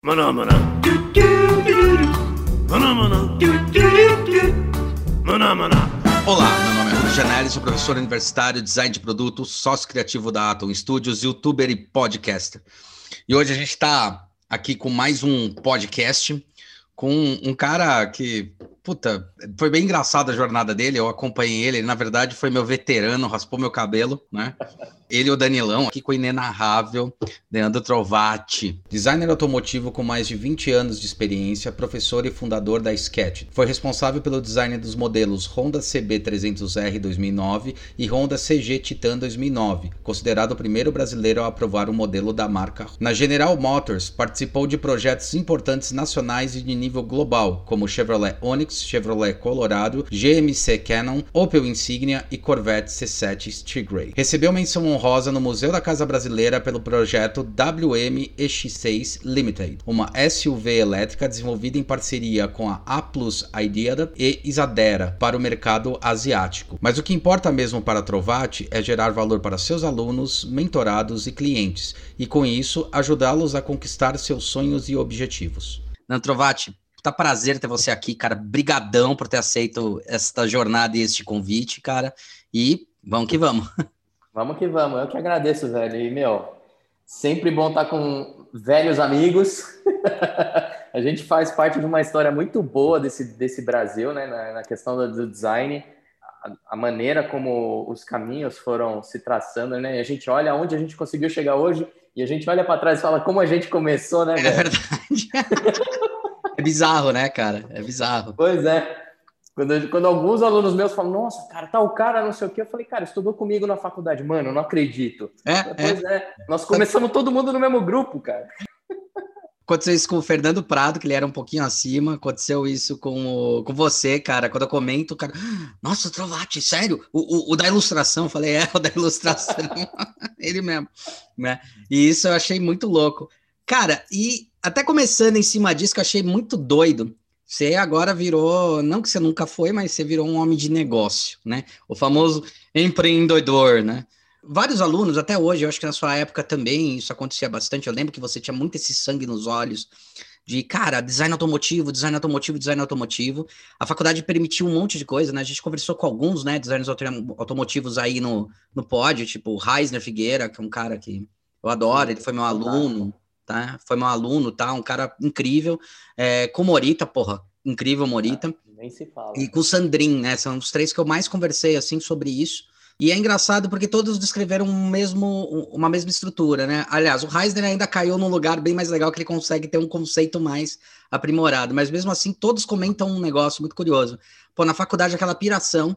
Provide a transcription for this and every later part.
Maná, maná. Maná, maná. Maná, maná. Olá, meu nome é Rui Janelli, sou professor universitário, design de produto, sócio criativo da Atom Studios, youtuber e podcaster. E hoje a gente está aqui com mais um podcast com um cara que, puta, foi bem engraçada a jornada dele, eu acompanhei ele, ele na verdade foi meu veterano, raspou meu cabelo, né? Ele e o Danilão, aqui com o inenarrável Leandro Trovati, designer automotivo com mais de 20 anos de experiência, professor e fundador da Sketch. Foi responsável pelo design dos modelos Honda CB300R 2009 e Honda CG Titan 2009, considerado o primeiro brasileiro a aprovar o um modelo da marca. Na General Motors, participou de projetos importantes nacionais e de nível global, como Chevrolet Onix, Chevrolet Colorado, GMC Cannon, Opel Insignia e Corvette C7 Stingray. Recebeu menção honrosa no Museu da Casa Brasileira pelo projeto WM-EX6 Limited, uma SUV elétrica desenvolvida em parceria com a A Plus Idea e Isadera para o mercado asiático. Mas o que importa mesmo para a Trovati é gerar valor para seus alunos, mentorados e clientes, e com isso ajudá-los a conquistar seus sonhos e objetivos. Não, Trovati, Tá prazer ter você aqui, cara. Brigadão por ter aceito esta jornada e este convite, cara. E vamos que vamos. Vamos que vamos. Eu que agradeço, velho. E, meu, sempre bom estar com velhos amigos. a gente faz parte de uma história muito boa desse, desse Brasil, né? Na, na questão do design. A, a, maneira como os caminhos foram se traçando, né? E a gente olha onde a gente conseguiu chegar hoje e a gente olha para trás e fala como a gente começou, né? É verdade. é bizarro, né, cara? É bizarro. Pois é. Quando, quando alguns alunos meus falam, nossa, cara, tal cara, não sei o quê, eu falei, cara, estudou comigo na faculdade. Mano, eu não acredito. É, pois é. é. Nós começamos todo mundo no mesmo grupo, cara. Aconteceu isso com o Fernando Prado, que ele era um pouquinho acima. Aconteceu isso com, o, com você, cara. Quando eu comento, o cara, nossa, Trovati, sério? O, o, o da ilustração, eu falei, é, o da ilustração. ele mesmo, né? E isso eu achei muito louco. Cara, e até começando em cima disso, que eu achei muito doido. Você agora virou, não que você nunca foi, mas você virou um homem de negócio, né? O famoso empreendedor, né? Vários alunos, até hoje, eu acho que na sua época também isso acontecia bastante. Eu lembro que você tinha muito esse sangue nos olhos de, cara, design automotivo, design automotivo, design automotivo. A faculdade permitiu um monte de coisa, né? A gente conversou com alguns, né, designers automotivos aí no, no pódio, tipo o Reisner Figueira, que é um cara que eu adoro, ele foi meu aluno tá? Foi meu aluno, tá? Um cara incrível. É, com Morita, porra, incrível Morita. Ah, nem se fala. E com o Sandrin, né? São os três que eu mais conversei, assim, sobre isso. E é engraçado porque todos descreveram um mesmo, uma mesma estrutura, né? Aliás, o Reisner ainda caiu num lugar bem mais legal que ele consegue ter um conceito mais aprimorado, mas mesmo assim todos comentam um negócio muito curioso. Pô, na faculdade aquela piração,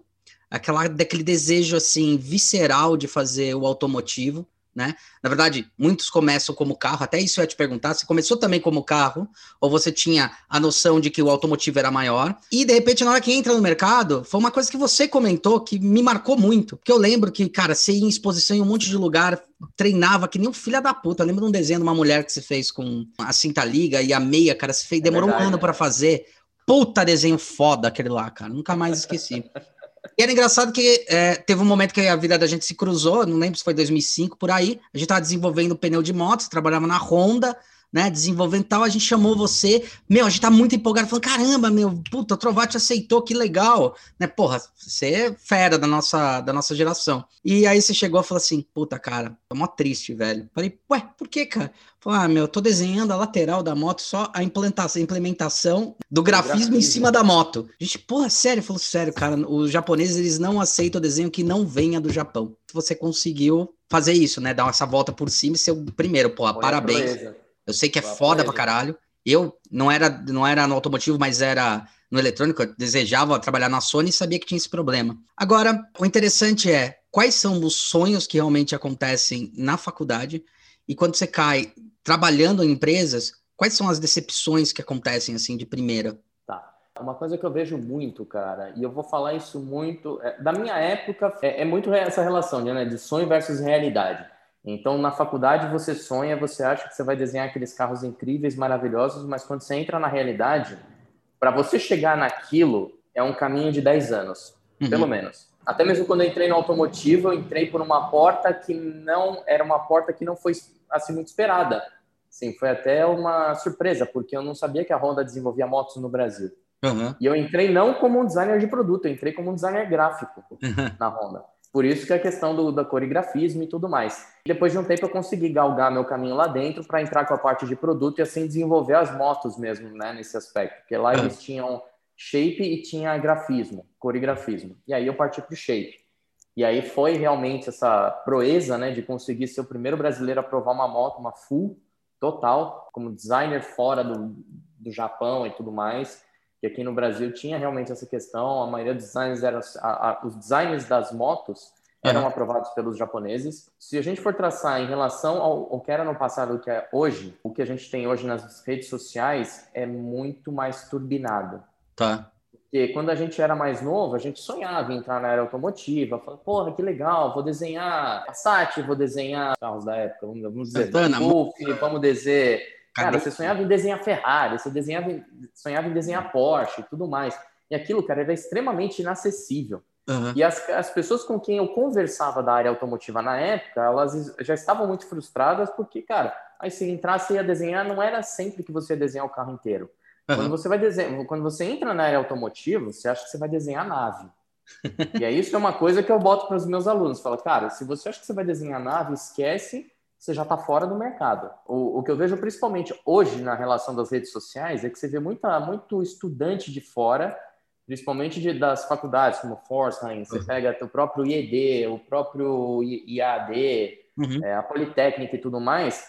aquela daquele desejo assim visceral de fazer o automotivo, né? Na verdade, muitos começam como carro, até isso eu ia te perguntar, você começou também como carro, ou você tinha a noção de que o automotivo era maior, e de repente, na hora que entra no mercado, foi uma coisa que você comentou que me marcou muito, porque eu lembro que, cara, você ia em exposição em um monte de lugar, treinava que nem um filho da puta, eu lembro de um desenho de uma mulher que você fez com a cinta liga e a meia, cara, você fez, demorou é verdade, um ano para fazer, puta desenho foda aquele lá, cara, nunca mais esqueci. E era engraçado que é, teve um momento que a vida da gente se cruzou, não lembro se foi 2005 por aí. A gente estava desenvolvendo pneu de moto, trabalhava na Honda, né? Desenvolvendo tal. A gente chamou você, meu, a gente tá muito empolgado, falando: caramba, meu, puta, Trovati aceitou, que legal, né? Porra, você é fera da nossa, da nossa geração. E aí você chegou e falou assim: puta, cara, tô mó triste, velho. Falei, ué, por que, cara? Falei, ah, meu, tô desenhando a lateral da moto, só a implantação, a implementação do grafismo, grafismo, em cima da moto. A gente, porra, sério, falou sério, cara, os japoneses, eles não aceitam o desenho que não venha do Japão. Você conseguiu fazer isso, né? Dar essa volta por cima e ser o primeiro, porra, parabéns. Eu sei que é foda pra caralho. Eu não era, não era no automotivo, mas era no eletrônico. Eu desejava trabalhar na Sony e sabia que tinha esse problema. Agora, o interessante é quais são os sonhos que realmente acontecem na faculdade e quando você cai trabalhando em empresas, quais são as decepções que acontecem assim de primeira? Tá. Uma coisa que eu vejo muito, cara, e eu vou falar isso muito. É, da minha época, é, é, muito essa relação né, de sonho versus realidade. Então, na faculdade, você sonha, você acha que você vai desenhar aqueles carros incríveis, maravilhosos, mas quando você entra na realidade, para você chegar naquilo, é um caminho de 10 anos, uhum. pelo menos. Até mesmo quando eu entrei no automotivo, eu entrei por uma porta que não era uma porta que não foi assim muito esperada. Sim, foi até uma surpresa, porque eu não sabia que a Honda desenvolvia motos no Brasil. Uhum. E eu entrei não como um designer de produto, eu entrei como um designer gráfico na Honda. Por isso que é a questão do, da coreografismo e tudo mais. Depois de um tempo eu consegui galgar meu caminho lá dentro para entrar com a parte de produto e assim desenvolver as motos mesmo, né, nesse aspecto. Porque lá eles tinham shape e tinha grafismo, coreografismo. E aí eu parti para o shape. E aí foi realmente essa proeza, né, de conseguir ser o primeiro brasileiro a provar uma moto, uma full, total, como designer fora do, do Japão e tudo mais que aqui no Brasil tinha realmente essa questão, a maioria dos designers eram, a, a, os designers das motos eram uhum. aprovados pelos japoneses. Se a gente for traçar em relação ao, ao que era no passado e o que é hoje, o que a gente tem hoje nas redes sociais é muito mais turbinado. Tá. Porque quando a gente era mais novo, a gente sonhava em entrar na área automotiva, falava, porra, que legal, vou desenhar Passat, vou desenhar carros da época, vamos dizer, Santana, Golf, vamos dizer Cara, você sonhava em desenhar Ferrari, você desenhava, sonhava em desenhar Porsche e tudo mais. E aquilo, cara, era extremamente inacessível. Uhum. E as, as pessoas com quem eu conversava da área automotiva na época, elas já estavam muito frustradas porque, cara, aí se entrasse e ia desenhar, não era sempre que você ia desenhar o carro inteiro. Uhum. Quando você vai desenhar, quando você entra na área automotiva, você acha que você vai desenhar a nave. e é isso é uma coisa que eu boto para os meus alunos. Fala, cara, se você acha que você vai desenhar a nave, esquece você já está fora do mercado. O, o, que eu vejo principalmente hoje na relação das redes sociais é que você vê muita, muito estudante de fora, principalmente de, das faculdades, como Forsheim, você uhum. pega o próprio IED, o próprio IAD, uhum. é, a Politécnica e tudo mais.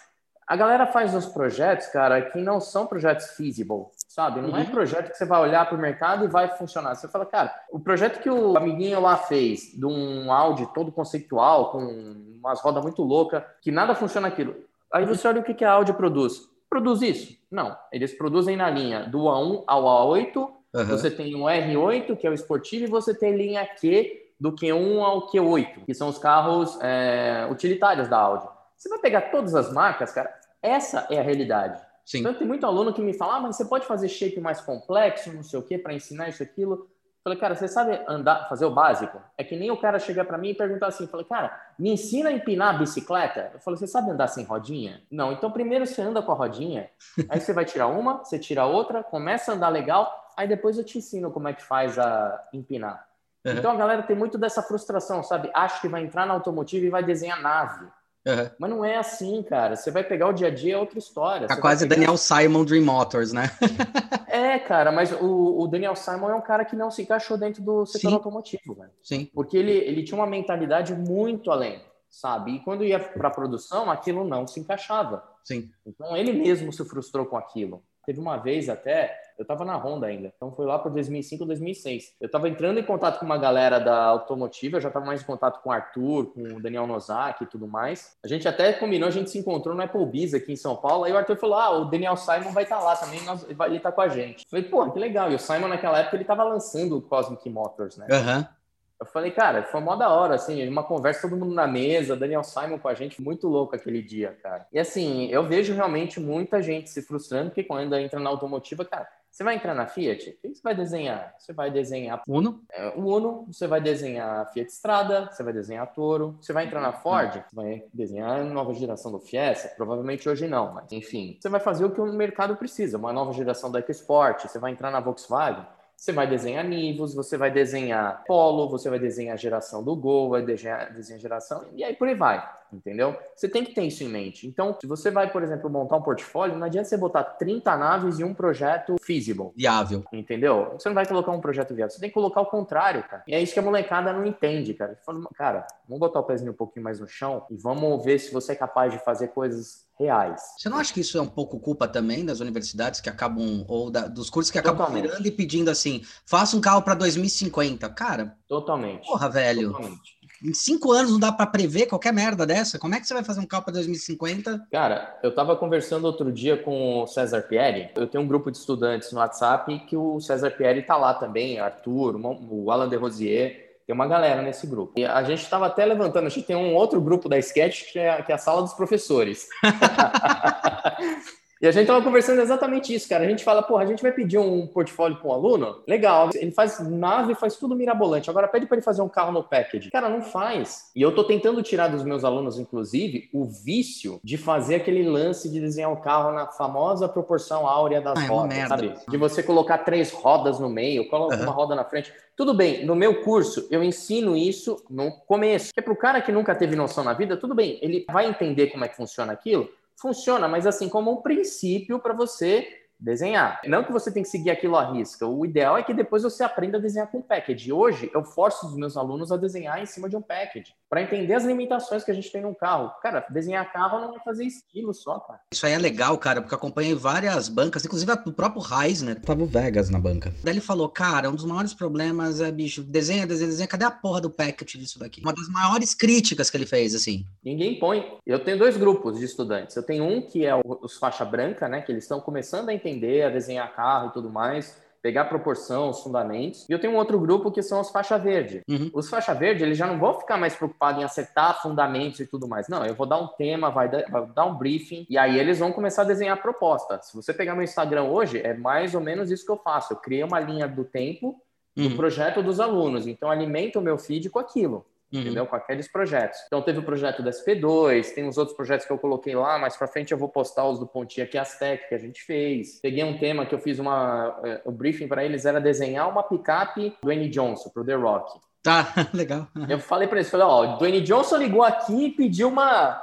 A galera faz uns projetos, cara, que não são projetos feasible, sabe? Não é uhum. é projeto que você vai olhar para o mercado e vai funcionar. Você fala, cara, o projeto que o amiguinho lá fez, de um áudio todo conceitual, com umas rodas muito loucas, que nada funciona aquilo. Aí você olha o que, que a Audi produz. Produz isso? Não. Eles produzem na linha do A1 ao A8. Uhum. Você tem o R8, que é o esportivo, e você tem linha Q, do Q1 ao Q8, que são os carros é, utilitários da Audi. Você vai pegar todas as marcas, cara, essa é a realidade. Sim. Então, tem muito aluno que me fala, ah, mas você pode fazer shape mais complexo, não sei o quê, para ensinar isso, aquilo. Falei, cara, você sabe andar, fazer o básico? É que nem o cara chegar para mim e perguntar assim, falei, cara, me ensina a empinar a bicicleta? Eu falei, você sabe andar sem rodinha? Não, então primeiro você anda com a rodinha, aí você vai tirar uma, você tira outra, começa a andar legal, aí depois eu te ensino como é que faz a empinar. Uhum. Então a galera tem muito dessa frustração, sabe? Acha que vai entrar na automotiva e vai desenhar nave. Uhum. Mas não é assim, cara. Você vai pegar o dia a dia, é outra história. Tá quase pegar... Daniel Simon Dream Motors, né? é, cara, mas o, o, Daniel Simon é um cara que não se encaixou dentro do setor Sim. automotivo, velho. Sim. Porque ele, ele tinha uma mentalidade muito além, sabe? E quando ia para produção, aquilo não se encaixava. Sim. Então ele mesmo se frustrou com aquilo. Teve uma vez até, eu estava na Honda ainda, então foi lá para 2005, 2006. Eu estava entrando em contato com uma galera da automotiva, eu já estava mais em contato com o Arthur, com o Daniel Nozaki e tudo mais. A gente até combinou, a gente se encontrou no Applebee's aqui em São Paulo, aí o Arthur falou, ah, o Daniel Simon vai estar tá lá também, nós, ele está com a gente. Eu falei, pô, que legal. E o Simon naquela época, ele estava lançando o Cosmic Motors, né? Aham. Uhum. Eu falei, cara, foi mó da hora, assim, uma conversa, todo mundo na mesa, Daniel Simon com a gente, muito louco aquele dia, cara. E assim, eu vejo realmente muita gente se frustrando, porque quando entra na automotiva, cara, você vai entrar na Fiat, o que você vai desenhar? Você vai desenhar Uno, é, Uno, você vai desenhar Fiat Strada, você vai desenhar Toro, você vai entrar na Ford, você vai desenhar a nova geração do Fiesta, provavelmente hoje não, mas enfim, você vai fazer o que o mercado precisa, uma nova geração da EcoSport, você vai entrar na Volkswagen, você vai desenhar Nivus, você vai desenhar Polo, você vai desenhar geração do Gol, vai desenhar, desenhar a geração, e aí por aí vai, entendeu? Você tem que ter isso em mente. Então, se você vai, por exemplo, montar um portfólio, não adianta você botar 30 naves e um projeto feasible. Viável. Entendeu? Você não vai colocar um projeto viável, você tem que colocar o contrário, cara. E é isso que a molecada não entende, cara. Fala, cara, vamos botar o pezinho um pouquinho mais no chão e vamos ver se você é capaz de fazer coisas reais. Você não acha que isso é um pouco culpa também das universidades que acabam, ou da, dos cursos que acabam Totalmente. virando e pedindo assim, faça um carro para 2050? Cara. Totalmente. Porra, velho. Totalmente. Em cinco anos não dá para prever qualquer merda dessa. Como é que você vai fazer um carro para 2050? Cara, eu estava conversando outro dia com o César Pierre. Eu tenho um grupo de estudantes no WhatsApp que o César Pierre está lá também, Arthur, o Alan de Rosier. Tem uma galera nesse grupo. E a gente estava até levantando, a gente tem um outro grupo da Sketch que é, que é a sala dos professores. E a gente tava conversando exatamente isso, cara. A gente fala, porra, a gente vai pedir um portfólio para um aluno? Legal, ele faz nave, faz tudo mirabolante. Agora pede para ele fazer um carro no package. Cara, não faz. E eu tô tentando tirar dos meus alunos, inclusive, o vício de fazer aquele lance de desenhar o um carro na famosa proporção áurea das ah, é rodas, sabe? De você colocar três rodas no meio, coloca uhum. uma roda na frente. Tudo bem, no meu curso eu ensino isso no começo. Que é para o cara que nunca teve noção na vida, tudo bem, ele vai entender como é que funciona aquilo, funciona, mas assim como um princípio para você desenhar. Não que você tem que seguir aquilo à risca. O ideal é que depois você aprenda a desenhar com package. Hoje eu forço os meus alunos a desenhar em cima de um package para entender as limitações que a gente tem no carro. Cara, desenhar carro não é fazer estilo só, cara. Isso aí é legal, cara, porque eu acompanhei várias bancas, inclusive o próprio Reisner. Tava o Vegas na banca. Daí ele falou, cara, um dos maiores problemas é, bicho, desenha, desenha, desenha, cadê a porra do package disso daqui? Uma das maiores críticas que ele fez, assim. Ninguém põe. Eu tenho dois grupos de estudantes. Eu tenho um que é os faixa branca, né, que eles estão começando a entender aprender a desenhar carro e tudo mais, pegar proporção, os fundamentos. E eu tenho um outro grupo que são os faixa verde. Uhum. Os faixa verde, eles já não vão ficar mais preocupados em acertar fundamentos e tudo mais. Não, eu vou dar um tema, vai dar, vai dar um briefing, e aí eles vão começar a desenhar a proposta. Se você pegar meu Instagram hoje, é mais ou menos isso que eu faço. Eu criei uma linha do tempo do uhum. projeto dos alunos. Então, alimento o meu feed com aquilo uhum. entendeu? Com aqueles projetos. Então teve o projeto da SP2, tem uns outros projetos que eu coloquei lá, mais para frente eu vou postar os do Pontinha aqui Aztec que a gente fez. Peguei um tema que eu fiz uma uh, o briefing para eles era desenhar uma picape do Dwayne Johnson pro The Rock. Tá, legal. Eu falei para eles, falei, ó, o Dwayne Johnson ligou aqui e pediu uma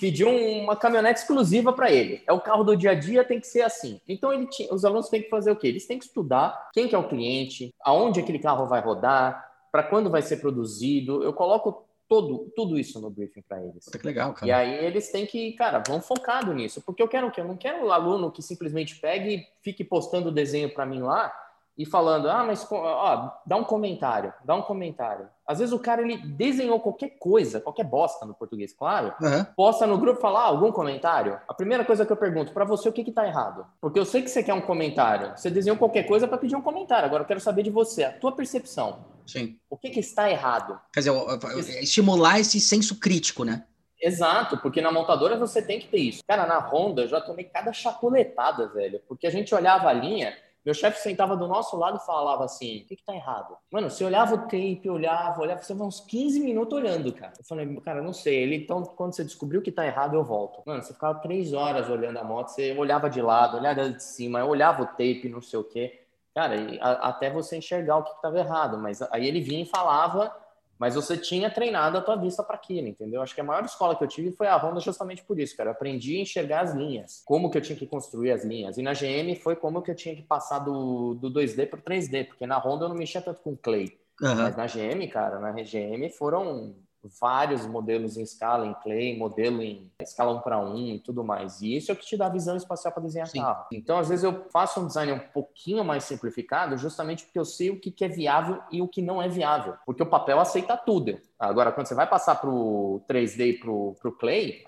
pediu uma caminhonete exclusiva para ele. É o carro do dia a dia, tem que ser assim. Então ele tinha, os alunos têm que fazer o quê? Eles têm que estudar quem que é o cliente, aonde aquele carro vai rodar, para quando vai ser produzido. Eu coloco todo, tudo isso no briefing para eles. Que legal, cara. E aí eles têm que, cara, vão focado nisso. Porque eu quero o quê? Eu não quero o um aluno que simplesmente pegue e fique postando o desenho para mim lá e falando, ah, mas ó, dá um comentário, dá um comentário. Às vezes o cara ele desenhou qualquer coisa, qualquer bosta no português, claro, uhum. posta no grupo falar ah, algum comentário. A primeira coisa que eu pergunto para você, o que que tá errado? Porque eu sei que você quer um comentário. Você desenhou qualquer coisa para pedir um comentário. Agora eu quero saber de você, a tua percepção. Sim. O que que está errado? Quer dizer, estimular esse senso crítico, né? Exato, porque na montadora você tem que ter isso. Cara, na Honda eu já tomei cada chapuletada, velho, porque a gente olhava a linha meu chefe sentava do nosso lado e falava assim: o que, que tá errado? Mano, você olhava o tape, olhava, olhava, você uns 15 minutos olhando, cara. Eu falei, cara, não sei. Ele, então, quando você descobriu que tá errado, eu volto. Mano, você ficava três horas olhando a moto, você olhava de lado, olhava de cima, olhava o tape, não sei o quê. Cara, até você enxergar o que, que tava errado. Mas aí ele vinha e falava mas você tinha treinado a tua vista para aquilo, entendeu? Acho que a maior escola que eu tive foi a Honda justamente por isso, cara. Eu aprendi a enxergar as linhas, como que eu tinha que construir as linhas. E na GM foi como que eu tinha que passar do, do 2D para o 3D, porque na Honda eu não mexia tanto com clay. Uhum. Mas na GM, cara, na GM foram vários modelos em escala, em clay, modelo em escala 1 para 1 e tudo mais. E isso é o que te dá visão espacial para desenhar Sim. carro. Então, às vezes, eu faço um design um pouquinho mais simplificado, justamente porque eu sei o que é viável e o que não é viável. Porque o papel aceita tudo. Agora, quando você vai passar para o 3D e para o clay,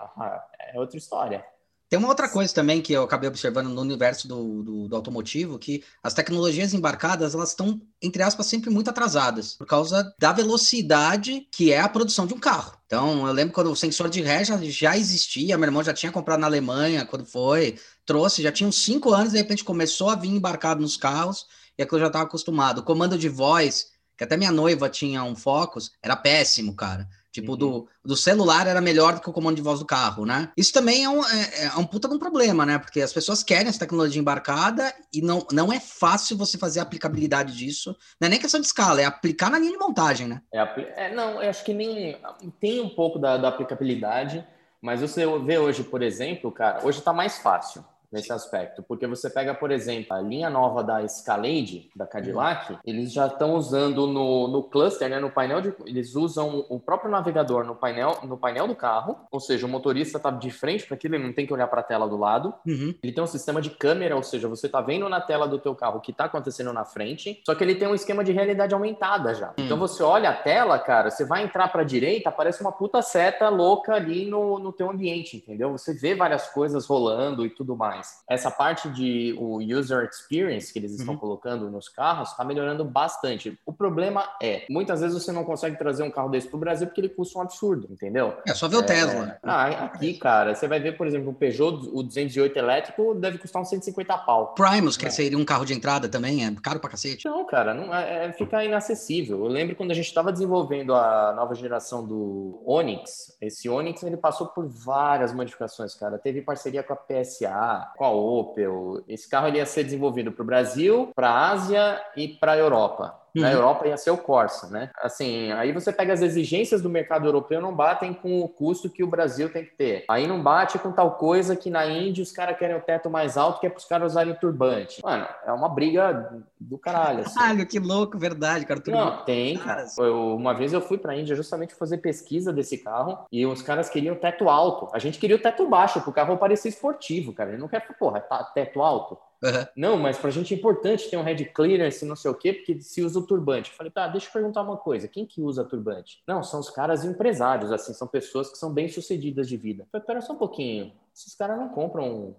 é outra história. Tem uma outra coisa também que eu acabei observando no universo do, do, do, automotivo, que as tecnologias embarcadas, elas estão, entre aspas, sempre muito atrasadas, por causa da velocidade que é a produção de um carro. Então, eu lembro quando o sensor de ré já, já existia, meu irmão já tinha comprado na Alemanha, quando foi, trouxe, já tinha uns cinco anos, de repente começou a vir embarcado nos carros, e aquilo já estava acostumado. O comando de voz, que até minha noiva tinha um Focus, era péssimo, cara. Tipo, uhum. do, do celular era melhor do que o comando de voz do carro, né? Isso também é um, é, é um puta de um problema, né? Porque as pessoas querem essa tecnologia embarcada e não, não é fácil você fazer a aplicabilidade disso. Não é nem questão de escala, é aplicar na linha de montagem, né? É, é não, eu acho que nem tem um pouco da, da aplicabilidade, mas você vê hoje, por exemplo, cara, hoje tá mais fácil nesse aspecto, porque você pega, por exemplo, a linha nova da Escalade, da Cadillac, uhum. eles já estão usando no, no cluster, né, no painel de, eles usam o próprio navegador no painel, no painel do carro, ou seja, o motorista está de frente para aquilo, ele não tem que olhar para a tela do lado. Uhum. Ele tem um sistema de câmera, ou seja, você está vendo na tela do teu carro o que está acontecendo na frente, só que ele tem um esquema de realidade aumentada já. Uhum. Então você olha a tela, cara, você vai entrar para a direita, aparece uma puta seta louca ali no, no teu ambiente, entendeu? Você vê várias coisas rolando e tudo mais. Mais. Essa parte de o user experience que eles estão uhum. colocando nos carros está melhorando bastante. O problema é, muitas vezes você não consegue trazer um carro desse para o Brasil porque ele custa um absurdo, entendeu? É só ver o é... Tesla. Ah, aqui, cara, você vai ver, por exemplo, o Peugeot, o 208 elétrico deve custar uns 150 pau. Primus, que é. seria um carro de entrada também, é caro pra cacete. Não, cara, não, é, é fica inacessível. Eu lembro quando a gente estava desenvolvendo a nova geração do Onix, esse Onix ele passou por várias modificações, cara. Teve parceria com a PSA, com a Opel. Esse carro ele ia ser desenvolvido para o Brasil, para a Ásia e para a Europa. Uhum. Na Europa ia ser o Corsa, né? Assim, aí você pega as exigências do mercado europeu não batem com o custo que o Brasil tem que ter. Aí não bate com tal coisa que na Índia os caras querem o teto mais alto que é para os caras usarem turbante. Mano, é uma briga do caralho. Assim. Caralho, que louco, verdade, cara. Não, tem, cara. Eu, uma vez eu fui para a Índia justamente fazer pesquisa desse carro e os caras queriam teto alto. A gente queria o teto baixo, porque o carro parecia esportivo, cara. Ele não quer, porra, tá, teto alto. Uhum. Não, mas pra gente é importante ter um head clearance, não sei o quê, porque se usa o turbante. Eu falei, tá, deixa eu perguntar uma coisa: quem que usa turbante? Não, são os caras empresários, assim, são pessoas que são bem sucedidas de vida. Eu falei, pera só um pouquinho, esses caras não compram.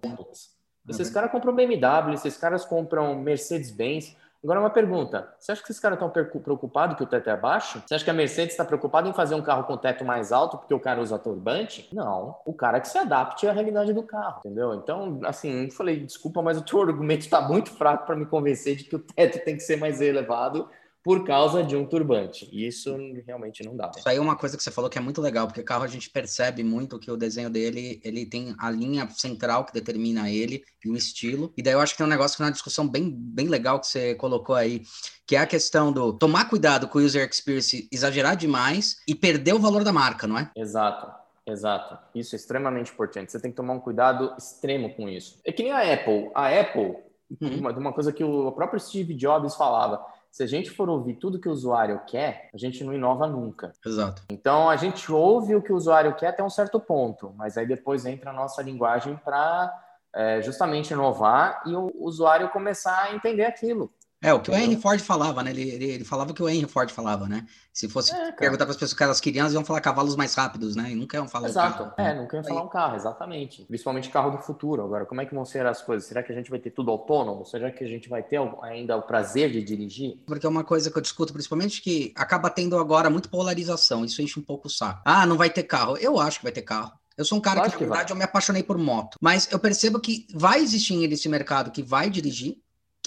Esses uhum. caras compram BMW, esses caras compram Mercedes-Benz. Agora, uma pergunta: você acha que esses caras estão preocupados que o teto é baixo? Você acha que a Mercedes está preocupada em fazer um carro com teto mais alto porque o cara usa turbante? Não. O cara que se adapte à realidade do carro, entendeu? Então, assim, eu falei, desculpa, mas o teu argumento está muito fraco para me convencer de que o teto tem que ser mais elevado por causa de um turbante. E isso realmente não dá. Isso aí é uma coisa que você falou que é muito legal, porque carro a gente percebe muito que o desenho dele, ele tem a linha central que determina ele e o estilo. E daí eu acho que tem um negócio que é uma discussão bem, bem legal que você colocou aí, que é a questão do tomar cuidado com o user experience, exagerar demais e perder o valor da marca, não é? Exato. Exato. Isso é extremamente importante. Você tem que tomar um cuidado extremo com isso. É que nem a Apple. A Apple, uhum. uma, uma coisa que o próprio Steve Jobs falava, se a gente for ouvir tudo que o usuário quer, a gente não inova nunca. Exato. Então a gente ouve o que o usuário quer até um certo ponto, mas aí depois entra a nossa linguagem para é, justamente inovar e o usuário começar a entender aquilo. É, o que Entendeu? o Henry Ford falava, né? Ele, ele, ele, falava o que o Henry Ford falava, né? Se fosse é, perguntar para as pessoas o que elas queriam, elas iam falar cavalos mais rápidos, né? E nunca iam falar Exato. um carro. É, nunca iam falar um carro, exatamente. Principalmente carro do futuro. Agora, como é que vão ser as coisas? Será que a gente vai ter tudo autônomo? Será que a gente vai ter ainda o prazer de dirigir? Porque é uma coisa que eu discuto, principalmente, que acaba tendo agora muito polarização. Isso enche um pouco o saco. Ah, não vai ter carro. Eu acho que vai ter carro. Eu sou um cara que, na verdade, eu me apaixonei por moto. Mas eu percebo que vai existir esse mercado que vai dirigir,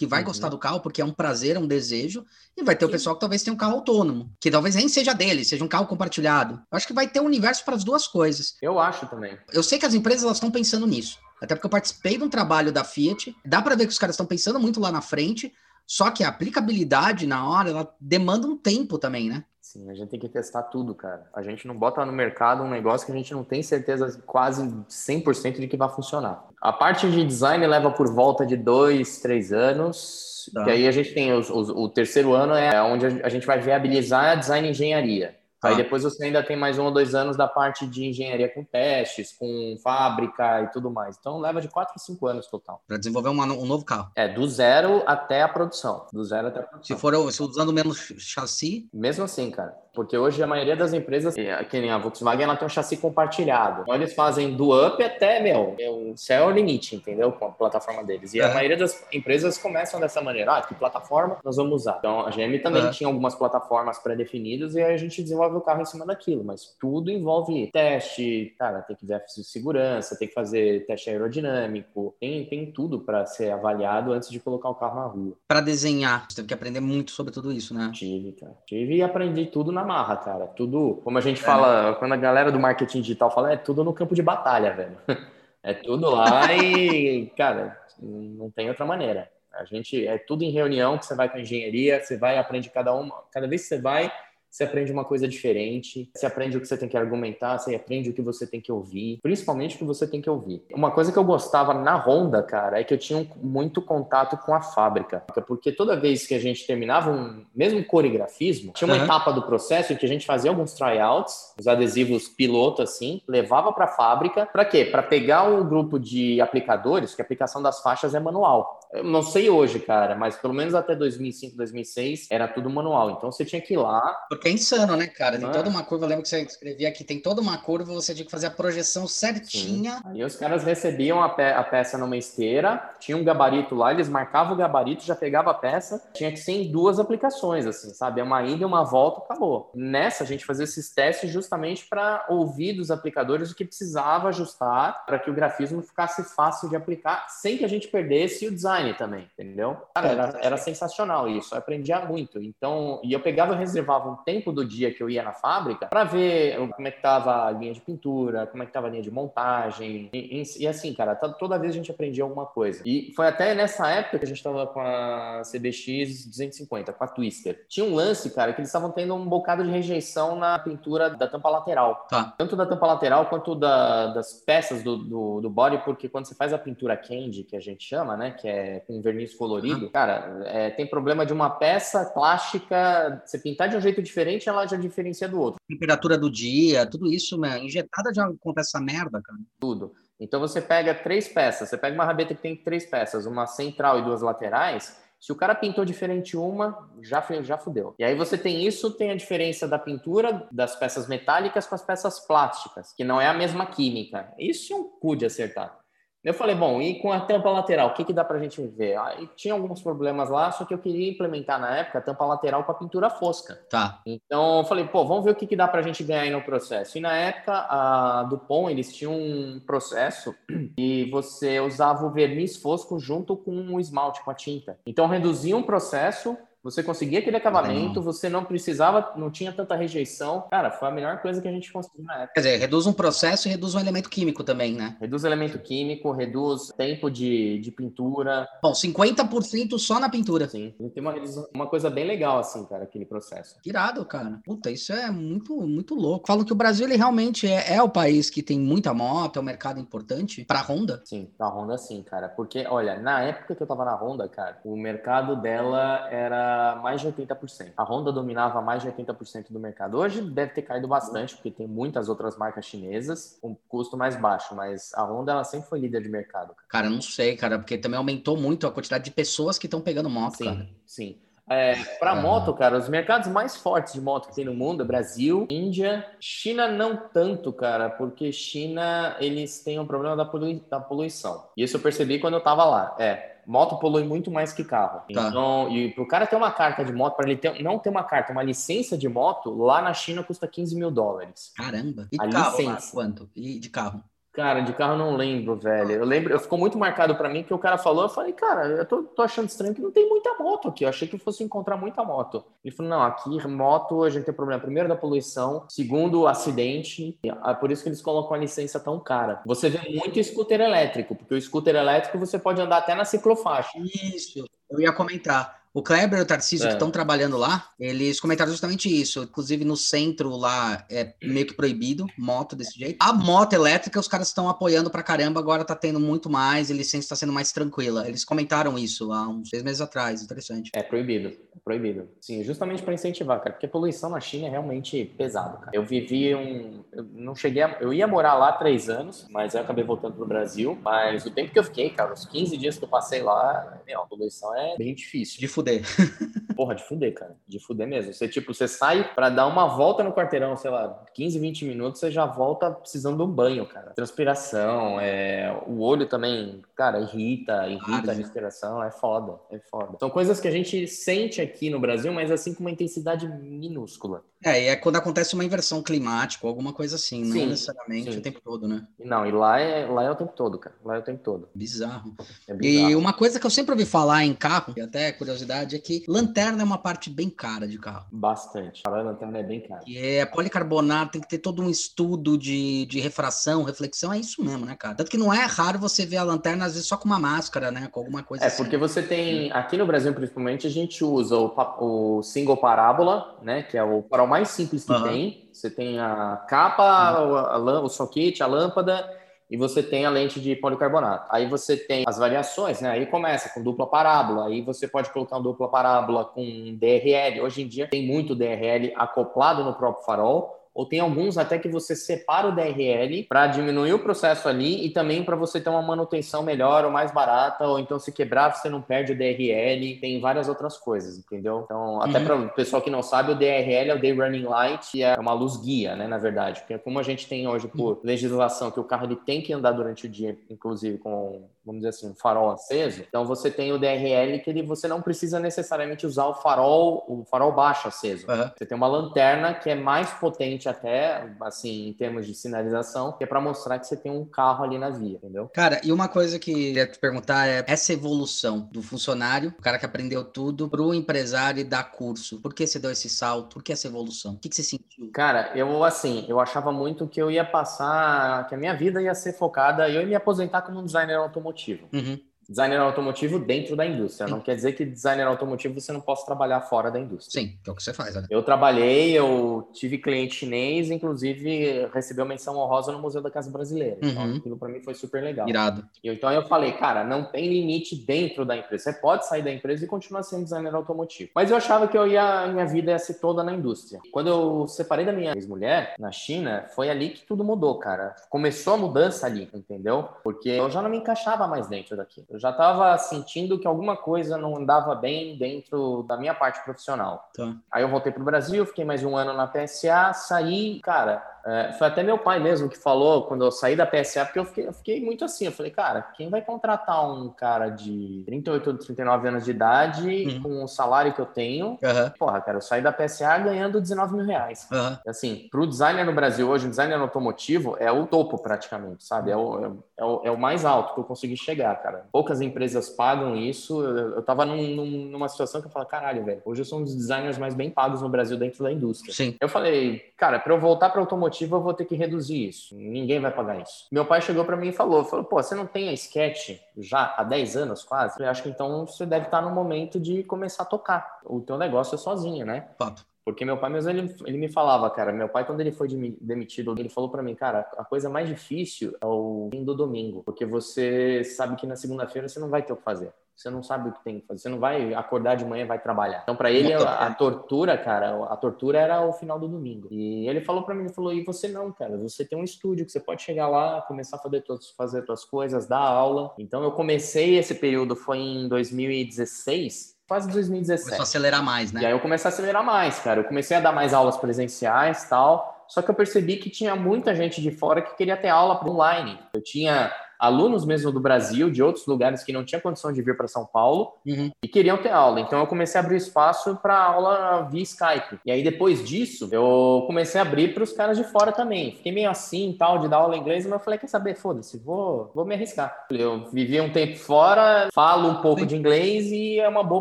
que vai uhum. gostar do carro porque é um prazer, é um desejo, e vai ter Sim. o pessoal que talvez tenha um carro autônomo, que talvez nem seja dele, seja um carro compartilhado. Eu acho que vai ter um universo para as duas coisas. Eu acho também. Eu sei que as empresas elas estão pensando nisso. Até porque eu participei de um trabalho da Fiat, dá para ver que os caras estão pensando muito lá na frente, só que a aplicabilidade na hora, ela demanda um tempo também, né? Sim, a gente tem que testar tudo, cara. A gente não bota no mercado um negócio que a gente não tem certeza quase 100% de que vai funcionar. A parte de design leva por volta de dois, três anos. Tá. Que aí a gente tem os, os, o terceiro ano é onde a gente vai viabilizar a design engenharia. Aí ah. depois você ainda tem mais um ou dois anos da parte de engenharia com testes, com fábrica e tudo mais. Então leva de quatro a cinco anos total. Para desenvolver uma, um novo carro. É, do zero até a produção. Do zero até a produção. Se for se usando menos chassi. Mesmo assim, cara. Porque hoje a maioria das empresas, que nem a Volkswagen, ela tem um chassi compartilhado. Então eles fazem do up até, meu, o céu é o limite, entendeu? Com a plataforma deles. E é. a maioria das empresas começam dessa maneira. Ah, que plataforma nós vamos usar? Então a GM também é. tinha algumas plataformas pré-definidas e aí a gente desenvolve o carro em cima daquilo. Mas tudo envolve teste, cara, tem que ver de segurança, tem que fazer teste aerodinâmico, tem, tem tudo para ser avaliado antes de colocar o carro na rua. Para desenhar, você teve que aprender muito sobre tudo isso, né? Tive, cara. Tive e aprendi tudo na na marra, cara. Tudo, como a gente fala, quando a galera do marketing digital fala, é tudo no campo de batalha, velho. É tudo lá e, cara, não tem outra maneira. A gente é tudo em reunião que você vai com a engenharia, você vai aprende cada uma, cada vez que você vai, você aprende uma coisa diferente, você aprende o que você tem que argumentar, você aprende o que você tem que ouvir, principalmente o que você tem que ouvir. Uma coisa que eu gostava na Honda, cara, é que eu tinha muito contato com a fábrica, porque toda vez que a gente terminava um mesmo coreografismo, tinha uma uhum. etapa do processo em que a gente fazia alguns tryouts, os adesivos piloto assim, levava para a fábrica, para quê? Para pegar um grupo de aplicadores, que a aplicação das faixas é manual. Eu não sei hoje, cara, mas pelo menos até 2005, 2006 era tudo manual. Então você tinha que ir lá É insano, né, cara? Tem ah. toda uma curva, eu lembro que você escrevia aqui, tem toda uma curva, você tinha que fazer a projeção certinha. Sim. Aí os caras recebiam a, pe a, peça numa esteira, tinha um gabarito lá, eles marcavam o gabarito, já pegava a peça, tinha que ser em duas aplicações, assim, sabe? É uma ida e uma volta, acabou. Nessa, a gente fazia esses testes justamente para ouvir dos aplicadores o que precisava ajustar para que o grafismo ficasse fácil de aplicar, sem que a gente perdesse o design também, entendeu? Cara, era, era sensacional isso, eu aprendia muito. Então, e eu pegava e reservava um tempo do dia que eu ia na fábrica para ver como é que tava a linha de pintura, como é que tava a linha de montagem. E, e, e, assim, cara, toda vez a gente aprendia alguma coisa. E foi até nessa época que a gente tava com a CBX 250, com a Twister. Tinha um lance, cara, que eles estavam tendo um bocado de rejeição na pintura da tampa lateral. Tá. Tanto da tampa lateral quanto da, das peças do, do, do, body, porque quando você faz a pintura candy, que a gente chama, né, que é com verniz colorido, uhum. cara, é, tem problema de uma peça plástica, você pintar de um jeito diferente, ela já diferencia do outro. Temperatura do dia, tudo isso, né? Injetada já acontece essa merda, cara. Tudo. Então você pega três peças, você pega uma rabeta que tem três peças, uma central e duas laterais. Se o cara pintou diferente uma, já, já fudeu. E aí você tem isso, tem a diferença da pintura das peças metálicas com as peças plásticas, que não é a mesma química. Isso é um cu de acertar. Eu falei, bom, e com a tampa lateral, o que, que dá para a gente ver? Ah, tinha alguns problemas lá, só que eu queria implementar na época a tampa lateral com a pintura fosca. Tá. Então eu falei, pô, vamos ver o que, que dá para a gente ganhar aí no processo. E na época, a Dupont, eles tinham um processo e você usava o verniz fosco junto com o esmalte, com a tinta. Então reduzia um processo você conseguia aquele acabamento, você não precisava, não tinha tanta rejeição. Cara, foi a melhor coisa que a gente conseguiu na época. Quer dizer, reduz um processo e reduz um elemento químico também, né? Reduz elemento químico, reduz tempo de, de pintura. Bom, 50% só na pintura. Sim, tem uma, uma coisa bem legal, assim, cara, aquele processo. Irado, cara. Puta, isso é muito, muito louco. Falam que o Brasil, ele realmente é, é o país que tem muita moto, é um mercado importante pra Honda. Sim, pra Honda sim, cara. Porque, olha, na época que eu tava na Honda, cara, o mercado dela era mais de 80%. A Honda dominava mais de 80% do mercado. Hoje deve ter caído bastante, porque tem muitas outras marcas chinesas com custo mais baixo, mas a Honda ela sempre foi líder de mercado. Cara, cara não sei, cara, porque também aumentou muito a quantidade de pessoas que estão pegando moto, sim, cara. Sim, é, para moto, cara, os mercados mais fortes de moto que tem no mundo é Brasil, Índia, China não tanto, cara, porque China eles têm um problema da, polui da poluição. E isso eu percebi quando eu tava lá. É, moto polui muito mais que carro. Tá. Então, e pro cara ter uma carta de moto, para ele ter, não ter uma carta, uma licença de moto, lá na China custa 15 mil dólares. Caramba! E a carro, licença. quanto? E de carro? Cara, de carro não lembro, velho. Eu lembro, eu ficou muito marcado para mim que o cara falou, eu falei, cara, eu tô, tô, achando estranho que não tem muita moto aqui. Eu achei que fosse encontrar muita moto. Ele falou, não, aqui moto a gente tem problema primeiro da poluição, segundo acidente. É por isso que eles colocam a licença tão cara. Você vê muito scooter elétrico, porque o scooter elétrico você pode andar até na ciclofaixa. Isso, eu ia comentar. O Kleber e o Tarcísio, é. que estão trabalhando lá, eles comentaram justamente isso. Inclusive, no centro lá é meio que proibido moto desse jeito. A moto elétrica, os caras estão apoiando pra caramba, agora tá tendo muito mais, a licença está sendo mais tranquila. Eles comentaram isso há uns seis meses atrás, interessante. É proibido, é proibido. Sim, justamente para incentivar, cara, porque a poluição na China é realmente pesado, cara. Eu vivi um. Eu não cheguei a... Eu ia morar lá três anos, mas eu acabei voltando pro Brasil. Mas o tempo que eu fiquei, cara, os 15 dias que eu passei lá, meu, a poluição é bem difícil. De fuder. Porra, de fuder, cara. De fuder mesmo. Você, tipo, você sai para dar uma volta no quarteirão, sei lá, 15, 20 minutos, você já volta precisando de um banho, cara. Transpiração, é... o olho também, cara, irrita, irrita a respiração, é foda, é foda. São coisas que a gente sente aqui no Brasil, mas assim com uma intensidade minúscula. É, e é quando acontece uma inversão climática, alguma coisa assim, sim, não necessariamente sim. o tempo todo, né? Não, e lá é, lá é o tempo todo, cara. Lá é o tempo todo. Bizarro. É bizarro. E uma coisa que eu sempre ouvi falar em carro, e até curiosidade, é que lanterna é uma parte bem cara de carro. Bastante. A lanterna é bem cara. E é policarbonato, tem que ter todo um estudo de, de refração, reflexão, é isso mesmo, né, cara? Tanto que não é raro você ver a lanterna, às vezes, só com uma máscara, né? Com alguma coisa é, assim. É, porque você tem, aqui no Brasil, principalmente, a gente usa o, o single parábola, né? Que é o farol mais simples que uhum. tem. Você tem a capa, uhum. a, a, o soquete, a lâmpada e você tem a lente de policarbonato. Aí você tem as variações, né? Aí começa com dupla parábola, aí você pode colocar uma dupla parábola com DRL. Hoje em dia tem muito DRL acoplado no próprio farol ou tem alguns até que você separa o DRL para diminuir o processo ali e também para você ter uma manutenção melhor ou mais barata, ou então se quebrar você não perde o DRL, tem várias outras coisas, entendeu? Então, até uhum. para o pessoal que não sabe, o DRL é o Day Running Light, que é uma luz guia, né, na verdade, porque como a gente tem hoje por uhum. legislação que o carro ele tem que andar durante o dia, inclusive com vamos dizer assim, um farol aceso, então você tem o DRL que ele, você não precisa necessariamente usar o farol, o farol baixo aceso. Uhum. Você tem uma lanterna que é mais potente até, assim, em termos de sinalização, que é para mostrar que você tem um carro ali na via, entendeu? Cara, e uma coisa que eu ia te perguntar é essa evolução do funcionário, o cara que aprendeu tudo, para o empresário e dar curso. Por que você deu esse salto? Por que essa evolução? O que, que você sentiu? Cara, eu, assim, eu achava muito que eu ia passar, que a minha vida ia ser focada, eu ia me aposentar como um designer automotivo. Uhum designer automotivo dentro da indústria. Sim. Não quer dizer que designer automotivo você não possa trabalhar fora da indústria. Sim, que é o que você faz. Né? Eu trabalhei, eu tive cliente chinês, inclusive recebeu menção honrosa no Museu da Casa Brasileira. Então, uhum. Então aquilo para mim foi super legal. Irado. E, então eu falei, cara, não tem limite dentro da empresa. Você pode sair da empresa e continuar sendo designer automotivo. Mas eu achava que eu ia, minha vida ia ser toda na indústria. Quando eu separei da minha ex-mulher na China, foi ali que tudo mudou, cara. Começou a mudança ali, entendeu? Porque eu já não me encaixava mais dentro daqui. Eu já estava sentindo que alguma coisa não andava bem dentro da minha parte profissional. Tá. Aí eu voltei para o Brasil, fiquei mais um ano na PSA, saí, cara, é, foi até meu pai mesmo que falou quando eu saí da PSA, porque eu fiquei, eu fiquei, muito assim. Eu falei, cara, quem vai contratar um cara de 38 ou 39 anos de idade uhum. com o salário que eu tenho? Uhum. Porra, cara, eu saí da PSA ganhando 19 mil reais. Uhum. Assim, pro designer no Brasil hoje, o designer automotivo é o topo praticamente, sabe? É o, é, o, é o mais alto que eu consegui chegar, cara. Poucas empresas pagam isso. Eu, eu tava num, num, numa situação que eu falo, caralho, velho, hoje eu sou um dos designers mais bem pagos no Brasil dentro da indústria. Sim. Eu falei, cara, para eu voltar para automotivo automotiva, eu vou ter que reduzir isso. Ninguém vai pagar isso. Meu pai chegou para mim e falou, falou, pô, você não tem a sketch já há 10 anos quase? Eu acho que então você deve estar no momento de começar a tocar. O teu negócio é sozinho, né? Fato. Porque meu pai mesmo, ele, ele me falava, cara, meu pai quando ele foi demitido, ele falou para mim, cara, a coisa mais difícil é o fim do domingo, porque você sabe que na segunda-feira você não vai ter o que fazer você não sabe o que tem que fazer. Você não vai acordar de manhã e vai trabalhar. Então, para ele, a, a, tortura, cara, a tortura era o final do domingo. E ele falou para mim, ele falou, e você não, cara, você tem um estúdio que você pode chegar lá, começar a fazer, tuas, fazer suas coisas, dar aula. Então, eu comecei esse período, foi em 2016, quase 2017. Começou a acelerar mais, né? E aí eu comecei a acelerar mais, cara. Eu comecei a dar mais aulas presenciais tal. Só que eu percebi que tinha muita gente de fora que queria ter aula online. Eu tinha alunos mesmo do Brasil, de outros lugares que não tinham condição de vir para São Paulo uhum. e queriam ter aula. Então eu comecei a abrir espaço para aula via Skype. E aí depois disso, eu comecei a abrir para os caras de fora também. Fiquei meio assim, tal, de dar aula em inglês, mas eu falei, quer saber, foda-se, vou, vou me arriscar. Eu vivi um tempo fora, falo um pouco Sim. de inglês e é uma boa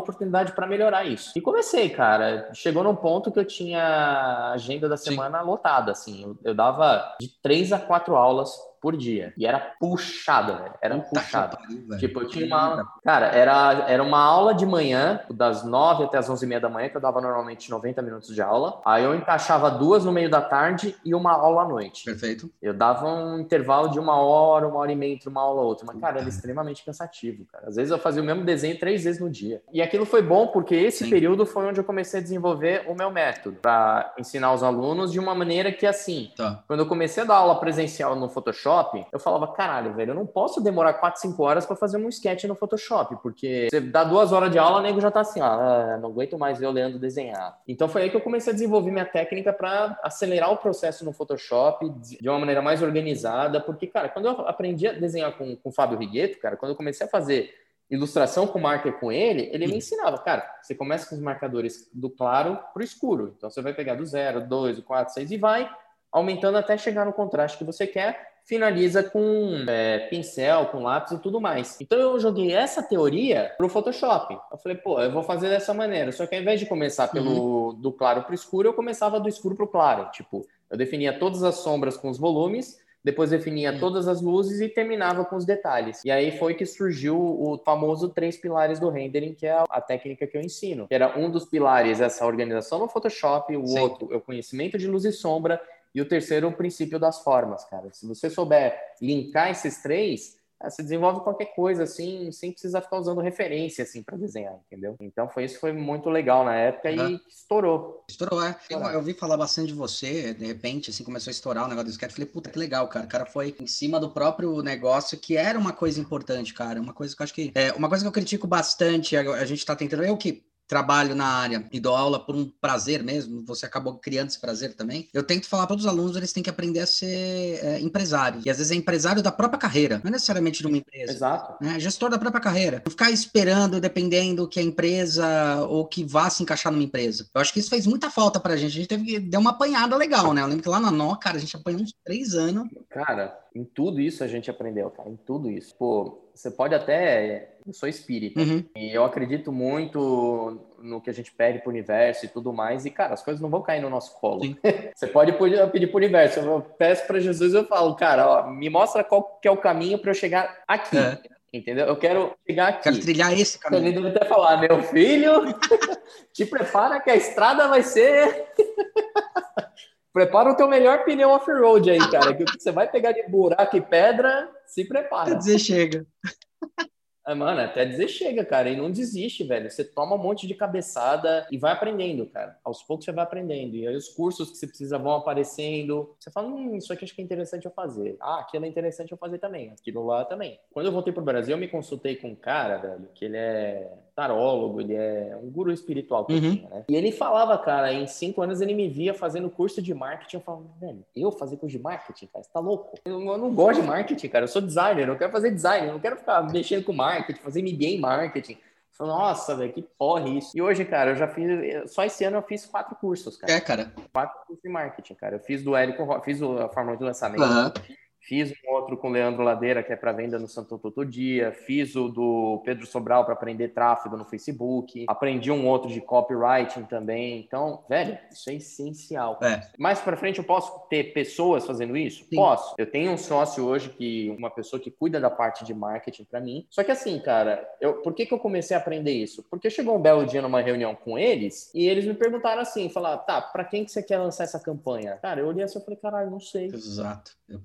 oportunidade para melhorar isso. E comecei, cara. Chegou num ponto que eu tinha a agenda da semana Sim. lotada, assim. Eu, eu dava de três a quatro aulas por dia. E era puxado, velho. Era Puta. Pariu, tipo, eu tinha uma. Cara, era, era uma aula de manhã, das 9 até as 11 e meia da manhã, que eu dava normalmente 90 minutos de aula. Aí eu encaixava duas no meio da tarde e uma aula à noite. Perfeito. Eu dava um intervalo de uma hora, uma hora e meia entre uma aula e outra. Mas, cara, era extremamente cansativo, cara. Às vezes eu fazia o mesmo desenho três vezes no dia. E aquilo foi bom porque esse Sim. período foi onde eu comecei a desenvolver o meu método para ensinar os alunos de uma maneira que, assim, tá. quando eu comecei a dar aula presencial no Photoshop, Photoshop, eu falava, caralho, velho, eu não posso demorar 4, 5 horas para fazer um sketch no Photoshop, porque você dá duas horas de aula, o nego já tá assim, ah, não aguento mais ver o Leandro desenhar. Então foi aí que eu comecei a desenvolver minha técnica para acelerar o processo no Photoshop de uma maneira mais organizada, porque, cara, quando eu aprendi a desenhar com, com o Fábio Rigueto, cara, quando eu comecei a fazer ilustração com marker com ele, ele me ensinava, cara, você começa com os marcadores do claro para o escuro. Então você vai pegar do 0, 2, 4, 6 e vai aumentando até chegar no contraste que você quer finaliza com é, pincel, com lápis e tudo mais. Então eu joguei essa teoria pro Photoshop. Eu falei, pô, eu vou fazer dessa maneira. Só que ao invés de começar pelo uhum. do claro pro escuro, eu começava do escuro pro claro. Tipo, eu definia todas as sombras com os volumes, depois definia uhum. todas as luzes e terminava com os detalhes. E aí foi que surgiu o famoso três pilares do rendering, que é a técnica que eu ensino. Era um dos pilares essa organização no Photoshop, o Sim. outro é o conhecimento de luz e sombra e o terceiro, o princípio das formas, cara. Se você souber linkar esses três, é, você desenvolve qualquer coisa, assim, sem precisar ficar usando referência, assim, para desenhar, entendeu? Então foi isso foi muito legal na época uhum. e estourou. Estourou, é. Eu, eu ouvi falar bastante de você, de repente, assim, começou a estourar o negócio do sketch. Falei, puta, que legal, cara. O cara foi em cima do próprio negócio, que era uma coisa importante, cara. Uma coisa que eu acho que. É, uma coisa que eu critico bastante, a, a gente tá tentando. Eu que trabalho na área e dou aula por um prazer mesmo, você acabou criando esse prazer também. Eu tento falar para os alunos, eles têm que aprender a ser é, empresário. E às vezes é empresário da própria carreira, não é necessariamente de uma empresa. Exato. Né? Gestor da própria carreira. Não ficar esperando, dependendo que a empresa ou que vá se encaixar numa empresa. Eu acho que isso fez muita falta para a gente. A gente teve que dar uma apanhada legal, né? Eu lembro que lá na Nó, cara, a gente apanhou uns três anos. Cara, em tudo isso a gente aprendeu, cara. Em tudo isso. Pô, você pode até eu sou espírita. Uhum. E eu acredito muito no que a gente pede pro universo e tudo mais. E, cara, as coisas não vão cair no nosso colo. Você pode pedir pro universo. Eu peço para Jesus, eu falo, cara, ó, me mostra qual que é o caminho para eu chegar aqui. É. Entendeu? Eu quero chegar aqui. Quero trilhar esse caminho. Ele deve até falar, meu filho, te prepara que a estrada vai ser. Prepara o teu melhor pneu off-road aí, cara. Que você vai pegar de buraco e pedra, se prepara. Quer dizer, chega. É, mano, até dizer chega, cara, e não desiste, velho. Você toma um monte de cabeçada e vai aprendendo, cara. Aos poucos você vai aprendendo. E aí os cursos que você precisa vão aparecendo. Você fala, hum, isso aqui acho que é interessante eu fazer. Ah, aquilo é interessante eu fazer também. Aquilo lá também. Quando eu voltei pro Brasil, eu me consultei com um cara, velho, que ele é tarólogo, ele é um guru espiritual que uhum. tinha, né? E ele falava, cara, em cinco anos ele me via fazendo curso de marketing. Eu falava, velho, eu fazer curso de marketing, cara, você tá louco? Eu, eu, não gosto de marketing, cara. Eu sou designer, eu quero fazer design, eu não quero ficar mexendo com marketing, fazer MBA em marketing. Nossa, velho, que porra isso. E hoje, cara, eu já fiz. Só esse ano eu fiz quatro cursos, cara. É, cara. Quatro cursos de marketing, cara. Eu fiz do Érico, fiz a Fórmula de Lançamento. Uhum. Fiz um outro com o Leandro Ladeira, que é para venda no Santo Todo Dia. Fiz o do Pedro Sobral para aprender tráfego no Facebook. Aprendi um outro de copywriting também. Então, velho, isso é essencial. É. Mais para frente eu posso ter pessoas fazendo isso? Sim. Posso. Eu tenho um sócio hoje que uma pessoa que cuida da parte de marketing para mim. Só que assim, cara, eu, por que, que eu comecei a aprender isso? Porque chegou um belo dia numa reunião com eles e eles me perguntaram assim, falar, tá, para quem que você quer lançar essa campanha? Cara, eu olhei assim e falei, caralho, não sei. Exato. O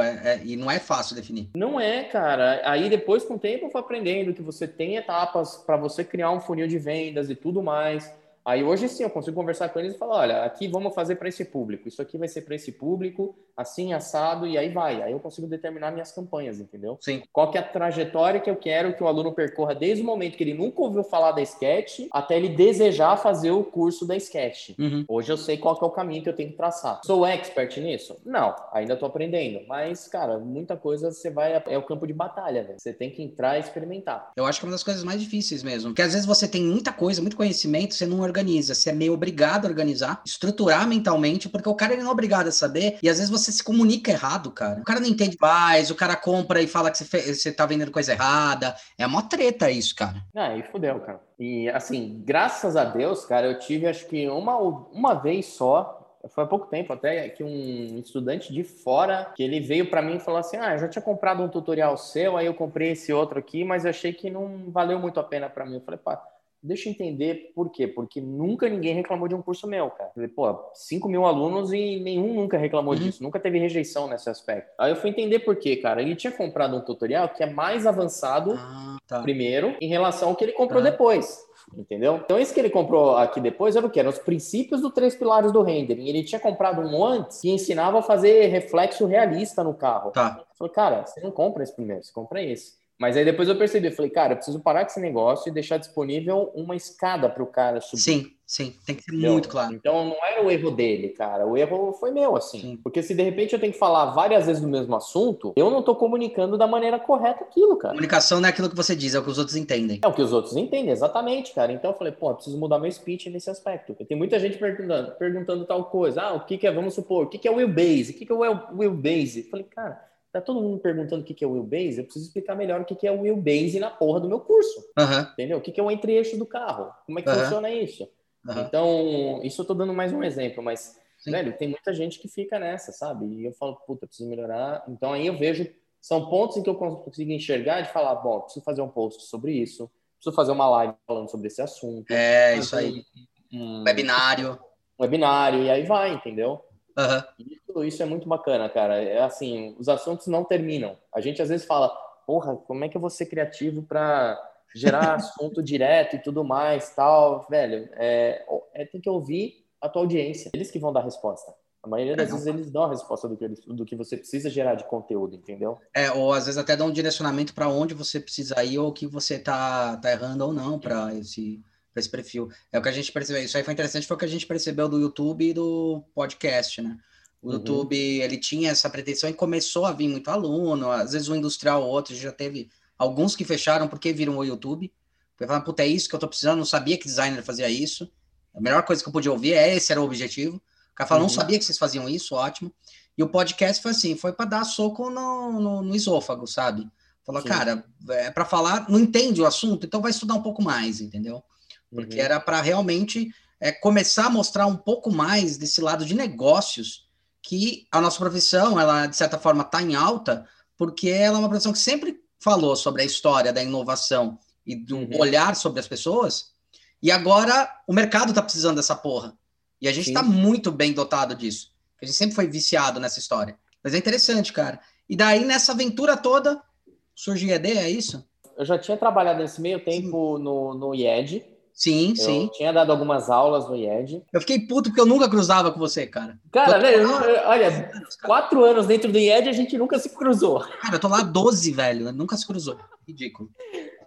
é, é, e não é fácil definir. Não é, cara. Aí depois, com o tempo, eu fui aprendendo que você tem etapas para você criar um funil de vendas e tudo mais. Aí hoje sim eu consigo conversar com eles e falar, olha, aqui vamos fazer para esse público, isso aqui vai ser para esse público, assim, assado, e aí vai. Aí eu consigo determinar minhas campanhas, entendeu? Sim. Qual que é a trajetória que eu quero que o aluno percorra desde o momento que ele nunca ouviu falar da Sketch até ele desejar fazer o curso da Sketch. Uhum. Hoje eu sei qual que é o caminho que eu tenho que traçar. Sou expert nisso? Não, ainda estou aprendendo. Mas, cara, muita coisa você vai... É o campo de batalha, velho. Você tem que entrar e experimentar. Eu acho que é uma das coisas mais difíceis mesmo. Porque às vezes você tem muita coisa, muito conhecimento, você não organiza. Você é meio obrigado a organizar, estruturar mentalmente, porque o cara ele não é obrigado a saber. E às vezes você se comunica errado, cara. O cara não entende mais, o cara compra e fala que você, fez, você tá vendendo coisa errada. É uma treta isso, cara. Ah, e fudeu, cara. E assim, graças a Deus, cara, eu tive acho que uma, uma vez só foi há pouco tempo até que um estudante de fora que ele veio para mim e falou assim: "Ah, eu já tinha comprado um tutorial seu, aí eu comprei esse outro aqui, mas eu achei que não valeu muito a pena para mim". Eu falei: "Pá, Deixa eu entender por quê. Porque nunca ninguém reclamou de um curso meu, cara. Falei, pô, 5 mil alunos e nenhum nunca reclamou uhum. disso. Nunca teve rejeição nesse aspecto. Aí eu fui entender por quê, cara. Ele tinha comprado um tutorial que é mais avançado ah, tá. primeiro em relação ao que ele comprou tá. depois. Entendeu? Então, esse que ele comprou aqui depois era o que? Eram os princípios dos três pilares do rendering. Ele tinha comprado um antes que ensinava a fazer reflexo realista no carro. Tá. Falei, cara, você não compra esse primeiro, você compra esse. Mas aí depois eu percebi, falei, cara, eu preciso parar com esse negócio e deixar disponível uma escada para o cara subir. Sim, sim, tem que ser Entendeu? muito claro. Então não era o erro dele, cara, o erro foi meu, assim. Sim. Porque se de repente eu tenho que falar várias vezes do mesmo assunto, eu não estou comunicando da maneira correta aquilo, cara. Comunicação não é aquilo que você diz, é o que os outros entendem. É o que os outros entendem, exatamente, cara. Então eu falei, pô, eu preciso mudar meu speech nesse aspecto. Tem muita gente perguntando, perguntando tal coisa. Ah, o que, que é, vamos supor, o que, que é wheelbase? O que, que é wheelbase? Eu falei, cara Tá todo mundo perguntando o que é o wheelbase, eu preciso explicar melhor o que é o wheelbase na porra do meu curso. Uhum. Entendeu? O que é o entre-eixo do carro? Como é que uhum. funciona isso? Uhum. Então, isso eu tô dando mais um exemplo, mas, Sim. velho, tem muita gente que fica nessa, sabe? E eu falo, puta, preciso melhorar. Então, aí eu vejo, são pontos em que eu consigo enxergar de falar, bom, preciso fazer um post sobre isso, preciso fazer uma live falando sobre esse assunto. É, isso aí. Um webinário. Um webinário, e aí vai, entendeu? Uhum. Isso, isso é muito bacana, cara. É assim, os assuntos não terminam. A gente às vezes fala, porra, como é que eu vou ser criativo para gerar assunto direto e tudo mais, tal, velho, é, é, tem que ouvir a tua audiência, eles que vão dar resposta. A maioria das vezes eles dão a resposta do que, do que você precisa gerar de conteúdo, entendeu? É, ou às vezes até dão um direcionamento para onde você precisa ir ou o que você tá, tá errando ou não para esse, esse perfil. É o que a gente percebeu. Isso aí foi interessante, foi o que a gente percebeu do YouTube e do podcast, né? O uhum. YouTube, ele tinha essa pretensão e começou a vir muito aluno, às vezes um industrial ou outro, já teve alguns que fecharam porque viram o YouTube. Porque falaram, puta, é isso que eu tô precisando, não sabia que designer fazia isso. A melhor coisa que eu podia ouvir é esse era o objetivo. O cara falou, uhum. não sabia que vocês faziam isso, ótimo. E o podcast foi assim, foi para dar soco no, no, no, esôfago, sabe? Falou, Sim. cara, é para falar, não entende o assunto, então vai estudar um pouco mais, entendeu? Porque uhum. era para realmente é, começar a mostrar um pouco mais desse lado de negócios que a nossa profissão, ela de certa forma está em alta, porque ela é uma profissão que sempre falou sobre a história da inovação e do uhum. olhar sobre as pessoas, e agora o mercado está precisando dessa porra. E a gente está muito bem dotado disso. A gente sempre foi viciado nessa história. Mas é interessante, cara. E daí, nessa aventura toda, surgiu ED, é isso? Eu já tinha trabalhado nesse meio tempo no, no IED. Sim, eu sim. tinha dado algumas aulas no IED. Eu fiquei puto porque eu nunca cruzava com você, cara. Cara, né, olha, anos, cara. quatro anos dentro do IED a gente nunca se cruzou. Cara, eu tô lá 12, velho. Nunca se cruzou. Ridículo.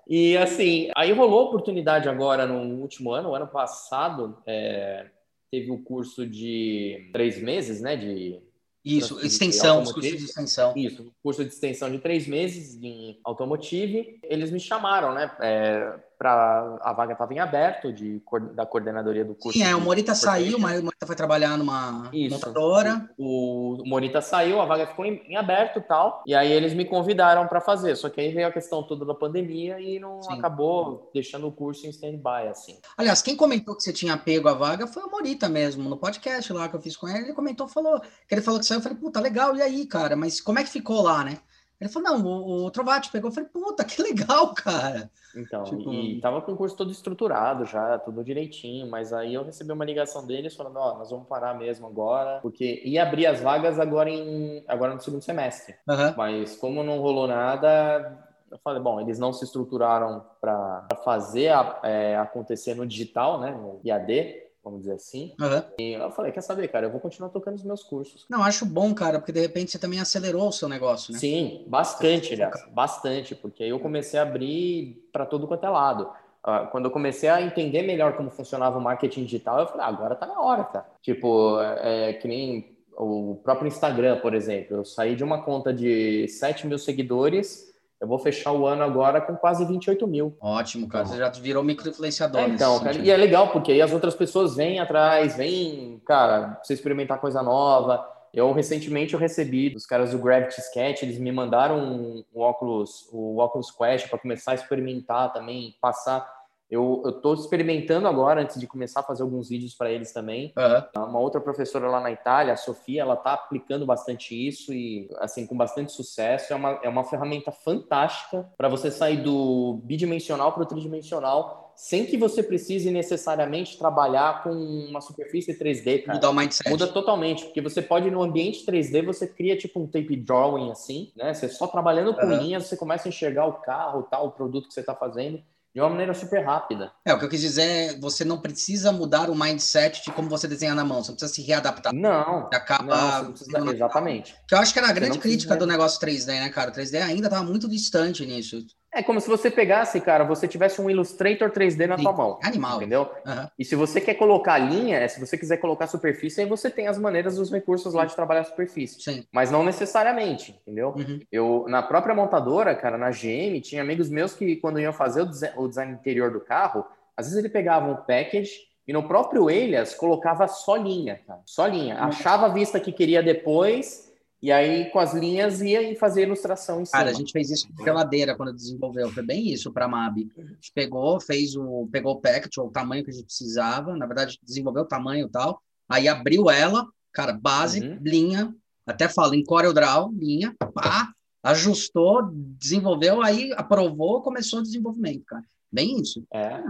E assim, aí rolou oportunidade agora no último ano, o ano passado, é, teve o um curso de três meses, né? De isso, extensão, os cursos de extensão. Isso, curso de extensão de três meses em automotive. Eles me chamaram, né? É, para a vaga estava em aberto de, da coordenadoria do curso. Sim, é, o Morita saiu, mas o Morita foi trabalhar numa Isso. montadora. O, o Morita saiu, a vaga ficou em, em aberto e tal. E aí eles me convidaram para fazer. Só que aí veio a questão toda da pandemia e não Sim. acabou deixando o curso em stand-by, assim. Aliás, quem comentou que você tinha pego a vaga foi o Morita mesmo, no podcast lá que eu fiz com ele. Ele comentou, falou, que ele falou que saiu. Eu falei, puta, legal, e aí, cara? Mas como é que ficou lá, né? Ele falou, não, o, o Trovati pegou. Eu falei, puta, que legal, cara. Então, tipo... e tava com o curso todo estruturado já, tudo direitinho, mas aí eu recebi uma ligação deles falando, ó, oh, nós vamos parar mesmo agora, porque ia abrir as vagas agora em agora no segundo semestre. Uhum. Mas como não rolou nada, eu falei, bom, eles não se estruturaram para fazer a, é, acontecer no digital, né, no IAD, vamos dizer assim. Uhum. E eu falei, quer saber, cara, eu vou continuar tocando os meus cursos. Não, acho bom, cara, porque de repente você também acelerou o seu negócio, né? Sim, bastante, aliás, bastante, porque aí eu comecei a abrir para todo quanto é lado. Uh, quando eu comecei a entender melhor como funcionava o marketing digital, eu falei, ah, agora tá na hora, cara. Tipo, é, é que nem o próprio Instagram, por exemplo. Eu saí de uma conta de 7 mil seguidores eu vou fechar o ano agora com quase 28 mil. Ótimo, cara. Você já virou micro-influenciador. É, então, cara, e é legal, porque aí as outras pessoas vêm atrás, vêm, cara, você experimentar coisa nova. Eu recentemente eu recebi dos caras do Gravity Sketch, eles me mandaram um, um óculos, o Oculus Quest para começar a experimentar também, passar eu estou experimentando agora, antes de começar a fazer alguns vídeos para eles também. Uhum. Uma outra professora lá na Itália, a Sofia, ela está aplicando bastante isso e, assim, com bastante sucesso. É uma, é uma ferramenta fantástica para você sair do bidimensional para o tridimensional sem que você precise necessariamente trabalhar com uma superfície 3D, cara. Mudar o mindset. Muda totalmente, porque você pode, no ambiente 3D, você cria tipo um tape drawing assim, né? Você só trabalhando com uhum. linhas, você começa a enxergar o carro, tal, o produto que você está fazendo de uma maneira super rápida. É, o que eu quis dizer é, você não precisa mudar o mindset de como você desenha na mão, você não precisa se readaptar. Não, você acaba... Não, precisa... exatamente. Que eu acho que era a grande crítica do negócio 3D, né, cara? O 3D ainda estava muito distante nisso. É como se você pegasse, cara, você tivesse um Illustrator 3D na Sim. tua mão. Animal. Entendeu? Uhum. E se você quer colocar linha, é, se você quiser colocar superfície, aí você tem as maneiras, os recursos lá de trabalhar a superfície. Sim. Mas não necessariamente, entendeu? Uhum. Eu, na própria montadora, cara, na GM, tinha amigos meus que, quando iam fazer o design, o design interior do carro, às vezes ele pegava um package e no próprio Elias colocava só linha, cara. Só linha. Uhum. Achava a vista que queria depois e aí, com as linhas, ia e fazer ilustração em cima. Cara, a gente fez isso com geladeira quando desenvolveu. Foi bem isso para a MAB. A gente pegou, fez o, pegou o packet, o tamanho que a gente precisava. Na verdade, desenvolveu o tamanho e tal. Aí abriu ela, cara, base, uhum. linha, até fala em CorelDRAW, linha, pá, ajustou, desenvolveu, aí aprovou, começou o desenvolvimento, cara. Bem isso. É.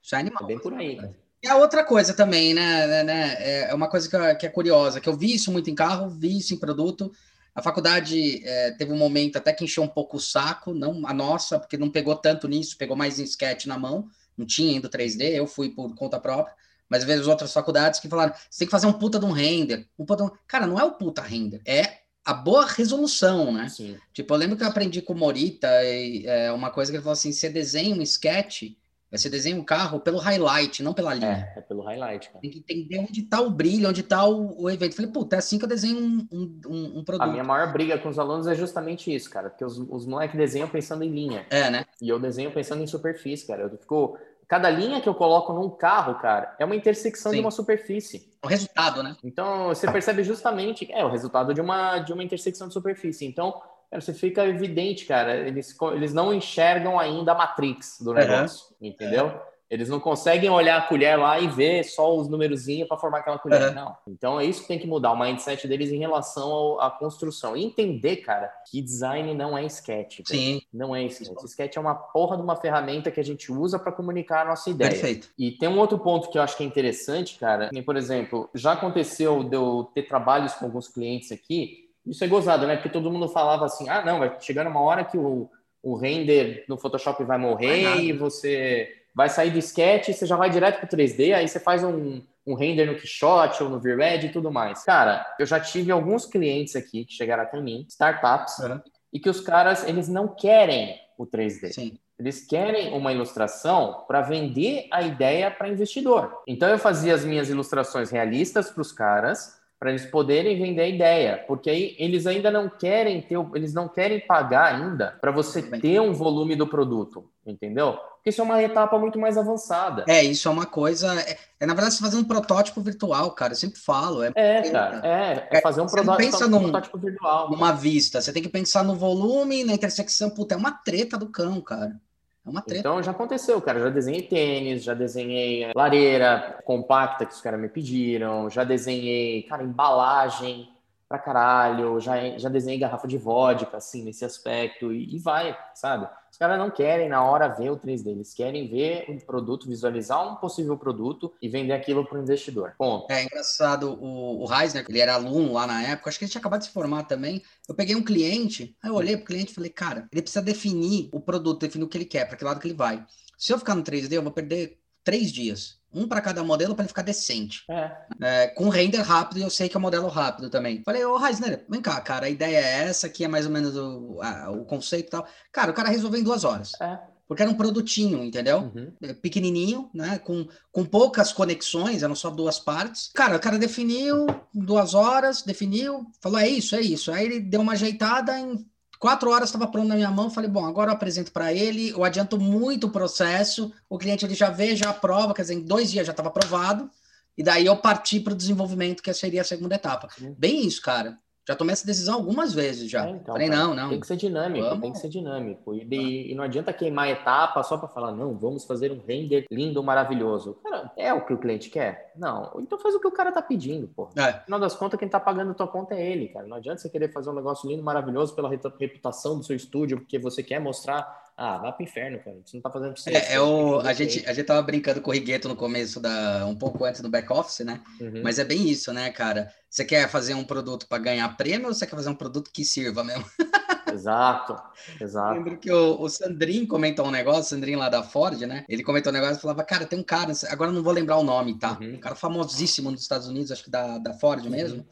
Isso é animal. É bem por aí, cara. E a outra coisa também, né, né, né, é uma coisa que, que é curiosa, que eu vi isso muito em carro, vi isso em produto, A faculdade é, teve um momento até que encheu um pouco o saco, não a nossa, porque não pegou tanto nisso, pegou mais em sketch na mão, não tinha ainda 3D, eu fui por conta própria, mas vejo outras faculdades que falaram, você tem que fazer um puta de um render, um puta um... Cara, não é o puta render, é a boa resolução, né? Sim. Tipo, eu lembro que eu aprendi com o Morita, e, é, uma coisa que ele falou assim, você desenha um sketch você desenha um carro pelo highlight, não pela linha. É, é pelo highlight, cara. Tem que entender onde está o brilho, onde está o, o, evento. Falei, puta, é assim que eu desenho um, um, um, produto. A minha maior briga com os alunos é justamente isso, cara. Porque os, os moleques desenham pensando em linha. É, né? E eu desenho pensando em superfície, cara. Eu fico... Cada linha que eu coloco num carro, cara, é uma intersecção Sim. de uma superfície. O resultado, né? Então, você percebe justamente... É, o resultado de uma, de uma intersecção de superfície. Então, Cara, você fica evidente, cara. Eles, eles não enxergam ainda a matrix do negócio, uhum. entendeu? Eles não conseguem olhar a colher lá e ver só os numerozinhos para formar aquela colher. Uhum. Não. Então é isso que tem que mudar o mindset deles em relação ao, à construção. E entender, cara, que design não é sketch. Sim. Não é sketch. Sketch é uma porra de uma ferramenta que a gente usa para comunicar a nossa ideia. Perfeito. E tem um outro ponto que eu acho que é interessante, cara. por exemplo, já aconteceu de eu ter trabalhos com alguns clientes aqui. Isso é gozado, né? Porque todo mundo falava assim: ah, não, vai chegar uma hora que o, o render no Photoshop vai morrer e você vai sair do sketch, você já vai direto para o 3D, aí você faz um, um render no Keyshot ou no VRED e tudo mais. Cara, eu já tive alguns clientes aqui que chegaram até mim, startups, uhum. e que os caras, eles não querem o 3D. Sim. Eles querem uma ilustração para vender a ideia para investidor. Então eu fazia as minhas ilustrações realistas para os caras, para eles poderem vender a ideia, porque aí eles ainda não querem ter, eles não querem pagar ainda para você ter um volume do produto, entendeu? Porque isso é uma etapa muito mais avançada. É, isso é uma coisa. É, é na verdade, você fazer um protótipo virtual, cara. Eu sempre falo. É, é cara. É, é fazer um, protótipo, pensa num, protótipo virtual. Numa vista. Você tem que pensar no volume, na intersecção. Puta, é uma treta do cão, cara. É uma treta. Então já aconteceu, cara. Já desenhei tênis, já desenhei lareira compacta que os caras me pediram, já desenhei, cara, embalagem pra caralho, já, já desenhei garrafa de vodka, assim, nesse aspecto, e, e vai, sabe? Caras não querem na hora ver o 3D, eles querem ver um produto, visualizar um possível produto e vender aquilo para o investidor. Ponto. É engraçado, o, o Reisner, ele era aluno lá na época, acho que ele tinha acabado de se formar também. Eu peguei um cliente, aí eu olhei pro cliente e falei, cara, ele precisa definir o produto, definir o que ele quer, para que lado que ele vai. Se eu ficar no 3D, eu vou perder três dias um para cada modelo para ele ficar decente. É. É, com render rápido, e eu sei que é um modelo rápido também. Falei, ô Reisner, vem cá, cara, a ideia é essa, aqui é mais ou menos o, a, o conceito e tal. Cara, o cara resolveu em duas horas. É. Porque era um produtinho, entendeu? Uhum. É, pequenininho, né? Com, com poucas conexões, eram só duas partes. Cara, o cara definiu duas horas, definiu, falou, é isso, é isso. Aí ele deu uma ajeitada em Quatro horas estava pronto na minha mão, falei, bom, agora eu apresento para ele, eu adianto muito o processo, o cliente ele já vê, já aprova, quer dizer, em dois dias já estava aprovado, e daí eu parti para o desenvolvimento, que seria a segunda etapa. Bem isso, cara. Já tomei essa decisão algumas vezes já. É, então, Falei, não, não. Tem que ser dinâmico, vamos. tem que ser dinâmico. E, e, e não adianta queimar etapa só para falar, não, vamos fazer um render lindo, maravilhoso. Cara, é o que o cliente quer? Não. Então faz o que o cara tá pedindo, pô. É. No final das contas, quem tá pagando a tua conta é ele, cara. Não adianta você querer fazer um negócio lindo, maravilhoso pela reputação do seu estúdio, porque você quer mostrar ah, vá pro inferno, cara. Você não tá fazendo isso. É, é o, a, gente, a gente tava brincando com o Rigueto no começo, da, um pouco antes do back-office, né? Uhum. Mas é bem isso, né, cara? Você quer fazer um produto para ganhar prêmio ou você quer fazer um produto que sirva mesmo? Exato, exato. Lembro que o, o Sandrin comentou um negócio, o Sandrin lá da Ford, né? Ele comentou um negócio e falava, cara, tem um cara, agora não vou lembrar o nome, tá? Uhum. Um cara famosíssimo nos Estados Unidos, acho que da, da Ford uhum. mesmo.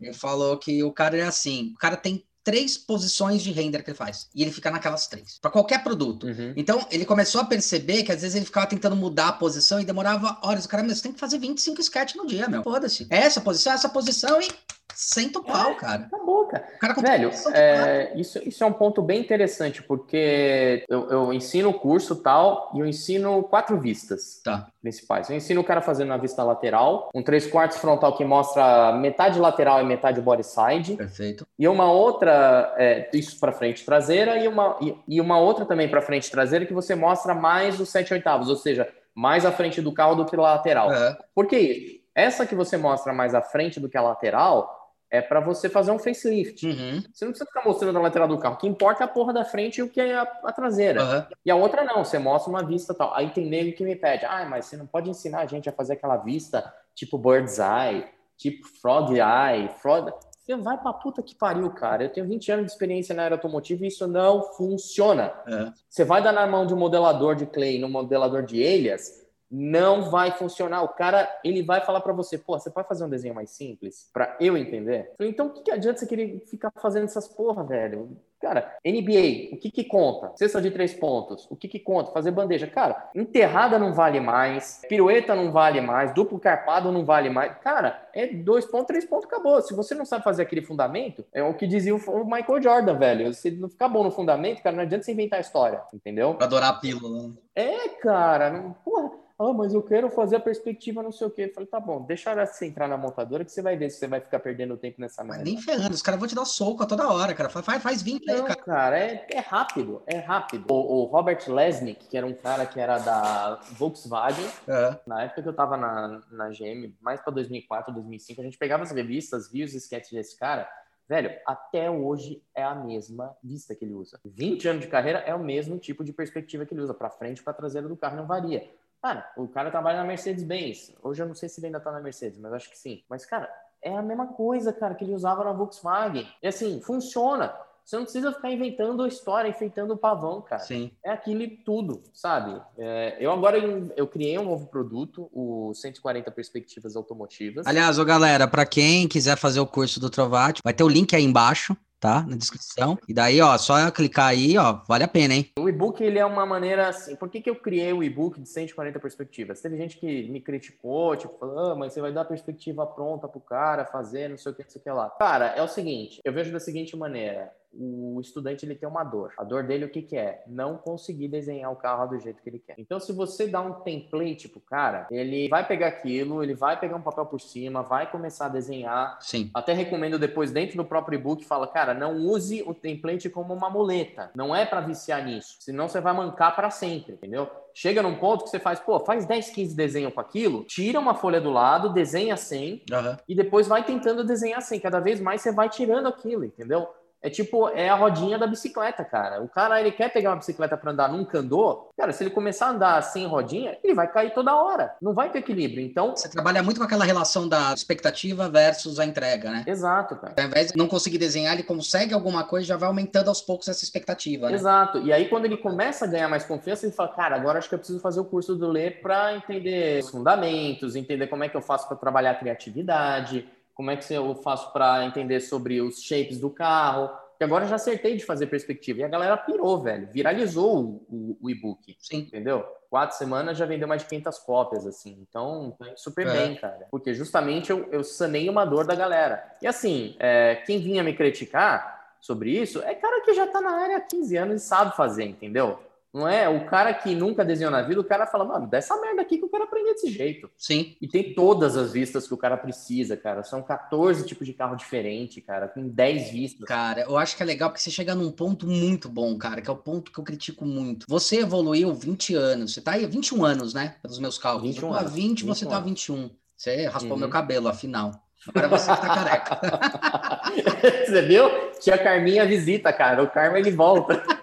Ele falou que o cara é assim, o cara tem três posições de render que ele faz. E ele fica naquelas três. Para qualquer produto. Uhum. Então, ele começou a perceber que às vezes ele ficava tentando mudar a posição e demorava horas. O cara, mas você tem que fazer 25 sketches no dia, meu. Foda-se. É essa posição, essa posição e Senta o pau, é, cara. Acabou, cara. cara Velho, é, isso, isso é um ponto bem interessante, porque eu, eu ensino o curso tal e eu ensino quatro vistas tá. principais. Eu ensino o cara fazendo uma vista lateral, um três quartos frontal que mostra metade lateral e metade body side. Perfeito. E uma outra, é, isso para frente traseira, e uma, e, e uma outra também para frente traseira que você mostra mais os sete oitavos, ou seja, mais à frente do carro do que lateral. É. Por que isso? Essa que você mostra mais à frente do que a lateral, é para você fazer um facelift. Uhum. Você não precisa ficar mostrando a lateral do carro. O que importa é a porra da frente e o que é a, a traseira. Uhum. E a outra não, você mostra uma vista tal. Aí tem nego que me pede, ah, mas você não pode ensinar a gente a fazer aquela vista tipo bird's eye, tipo frog eye. Frog... Você vai pra puta que pariu, cara. Eu tenho 20 anos de experiência na área automotiva e isso não funciona. É. Você vai dar na mão de um modelador de clay no modelador de Elias, não vai funcionar. O cara, ele vai falar para você, pô, você pode fazer um desenho mais simples para eu entender? Então, o que, que adianta você querer ficar fazendo essas porra, velho? Cara, NBA, o que que conta? Cesta de três pontos, o que que conta? Fazer bandeja. Cara, enterrada não vale mais, pirueta não vale mais, duplo carpado não vale mais. Cara, é dois pontos, três pontos, acabou. Se você não sabe fazer aquele fundamento, é o que dizia o Michael Jordan, velho. Se não ficar bom no fundamento, cara, não adianta você inventar a história, entendeu? Pra adorar a pílula. Né? É, cara, não, porra ah, mas eu quero fazer a perspectiva não sei o quê. Eu falei, tá bom, deixa você entrar na montadora que você vai ver se você vai ficar perdendo tempo nessa merda. nem ferrando, os caras vão te dar soco a toda hora, cara. Faz, faz 20 não, aí, cara. cara, é, é rápido, é rápido. O, o, Robert Lesnick, que era um cara que era da Volkswagen, é. na época que eu tava na, na GM, mais pra 2004, 2005, a gente pegava as revistas, via os sketches desse cara, Velho, até hoje é a mesma vista que ele usa. 20 anos de carreira é o mesmo tipo de perspectiva que ele usa, para frente e para traseira do carro, não varia. Cara, o cara trabalha na Mercedes-Benz. Hoje eu não sei se ele ainda tá na Mercedes, mas acho que sim. Mas, cara, é a mesma coisa, cara, que ele usava na Volkswagen. E assim, funciona. Você não precisa ficar inventando a história, enfeitando o pavão, cara. Sim. É aquilo tudo, sabe? É, eu agora eu criei um novo produto, o 140 Perspectivas Automotivas. Aliás, ô galera, para quem quiser fazer o curso do Trovati, vai ter o link aí embaixo tá? Na descrição. E daí, ó, só clicar aí, ó, vale a pena, hein? O e-book, ele é uma maneira assim. Por que, que eu criei o e-book de 140 perspectivas? Teve gente que me criticou, tipo, falou, ah, mas você vai dar a perspectiva pronta pro cara fazer, não sei o que, não sei o que lá. Cara, é o seguinte, eu vejo da seguinte maneira o estudante ele tem uma dor. A dor dele o que, que é? Não conseguir desenhar o carro do jeito que ele quer. Então, se você dá um template pro cara, ele vai pegar aquilo, ele vai pegar um papel por cima, vai começar a desenhar. Sim. Até recomendo depois dentro do próprio e-book fala, cara, não use o template como uma muleta. Não é para viciar nisso, senão você vai mancar para sempre, entendeu? chega num ponto que você faz, pô, faz 10, 15 desenhos com aquilo, tira uma folha do lado, desenha 100 uhum. e depois vai tentando desenhar 100. Cada vez mais você vai tirando aquilo, entendeu? É tipo, é a rodinha da bicicleta, cara. O cara, ele quer pegar uma bicicleta para andar num andou, cara, se ele começar a andar sem rodinha, ele vai cair toda hora. Não vai ter equilíbrio. Então. Você trabalha muito com aquela relação da expectativa versus a entrega, né? Exato, cara. Ao invés de não conseguir desenhar, ele consegue alguma coisa já vai aumentando aos poucos essa expectativa, né? Exato. E aí, quando ele começa a ganhar mais confiança, ele fala, cara, agora acho que eu preciso fazer o curso do Lê para entender os fundamentos, entender como é que eu faço para trabalhar a criatividade como é que eu faço para entender sobre os shapes do carro? Que agora já acertei de fazer perspectiva. E a galera pirou, velho. Viralizou o, o e-book. Sim. Entendeu? Quatro semanas já vendeu mais de 500 cópias, assim. Então, super é. bem, cara. Porque justamente eu, eu sanei uma dor da galera. E assim, é, quem vinha me criticar sobre isso é cara que já tá na área há 15 anos e sabe fazer, entendeu? Não é? O cara que nunca desenhou na vida, o cara fala, mano, dessa merda aqui que eu quero aprender desse jeito. Sim. E tem todas as vistas que o cara precisa, cara. São 14 tipos de carro diferente, cara. Tem 10 vistas. Cara, eu acho que é legal porque você chega num ponto muito bom, cara, que é o ponto que eu critico muito. Você evoluiu 20 anos. Você tá aí 21 anos, né? Pelos meus cálculos. 21 eu tô a 20, 21 você tá a 21. Você raspou uhum. meu cabelo, afinal. Agora você que tá careca. você viu? Tia Carminha visita, cara. O Carmen ele volta.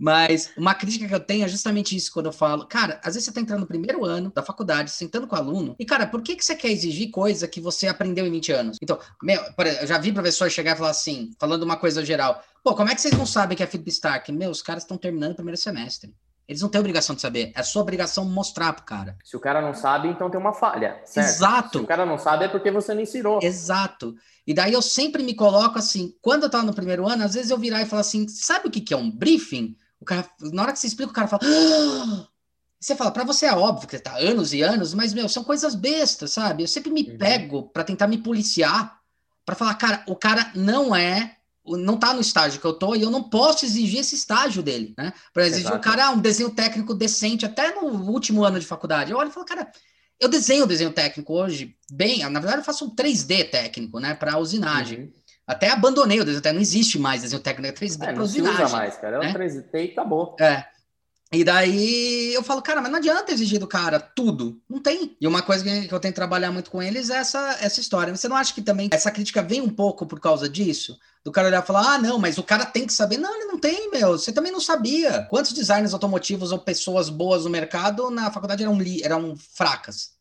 Mas uma crítica que eu tenho é justamente isso quando eu falo, cara, às vezes você tá entrando no primeiro ano da faculdade, sentando com o aluno, e, cara, por que, que você quer exigir coisa que você aprendeu em 20 anos? Então, meu, eu já vi professor chegar e falar assim, falando uma coisa geral, pô, como é que vocês não sabem que é Philip Stark? Meu, os caras estão terminando o primeiro semestre. Eles não têm obrigação de saber, é sua obrigação mostrar pro cara. Se o cara não sabe, então tem uma falha. Certo? Exato. Se o cara não sabe, é porque você não ensinou. Exato. E daí eu sempre me coloco assim, quando eu tava no primeiro ano, às vezes eu virar e falar assim, sabe o que, que é um briefing? O cara, na hora que você explica, o cara fala. Ah! Você fala, para você é óbvio que tá anos e anos, mas, meu, são coisas bestas, sabe? Eu sempre me uhum. pego para tentar me policiar, para falar, cara, o cara não é, não tá no estágio que eu tô e eu não posso exigir esse estágio dele, né? Para exigir Exato. o cara ah, um desenho técnico decente até no último ano de faculdade. Eu olho e falo, cara, eu desenho desenho técnico hoje bem, na verdade eu faço um 3D técnico, né, para usinagem. Uhum. Até abandonei o desenho técnico, não existe mais desenho técnico, é 3D é, não se usa mais, cara, é um né? 3D e acabou. É. E daí eu falo, cara, mas não adianta exigir do cara tudo. Não tem. E uma coisa que eu tenho que trabalhar muito com eles é essa, essa história. Você não acha que também essa crítica vem um pouco por causa disso? Do cara olhar e falar, ah, não, mas o cara tem que saber. Não, ele não tem, meu. Você também não sabia. Quantos designers automotivos ou pessoas boas no mercado na faculdade eram, eram fracas?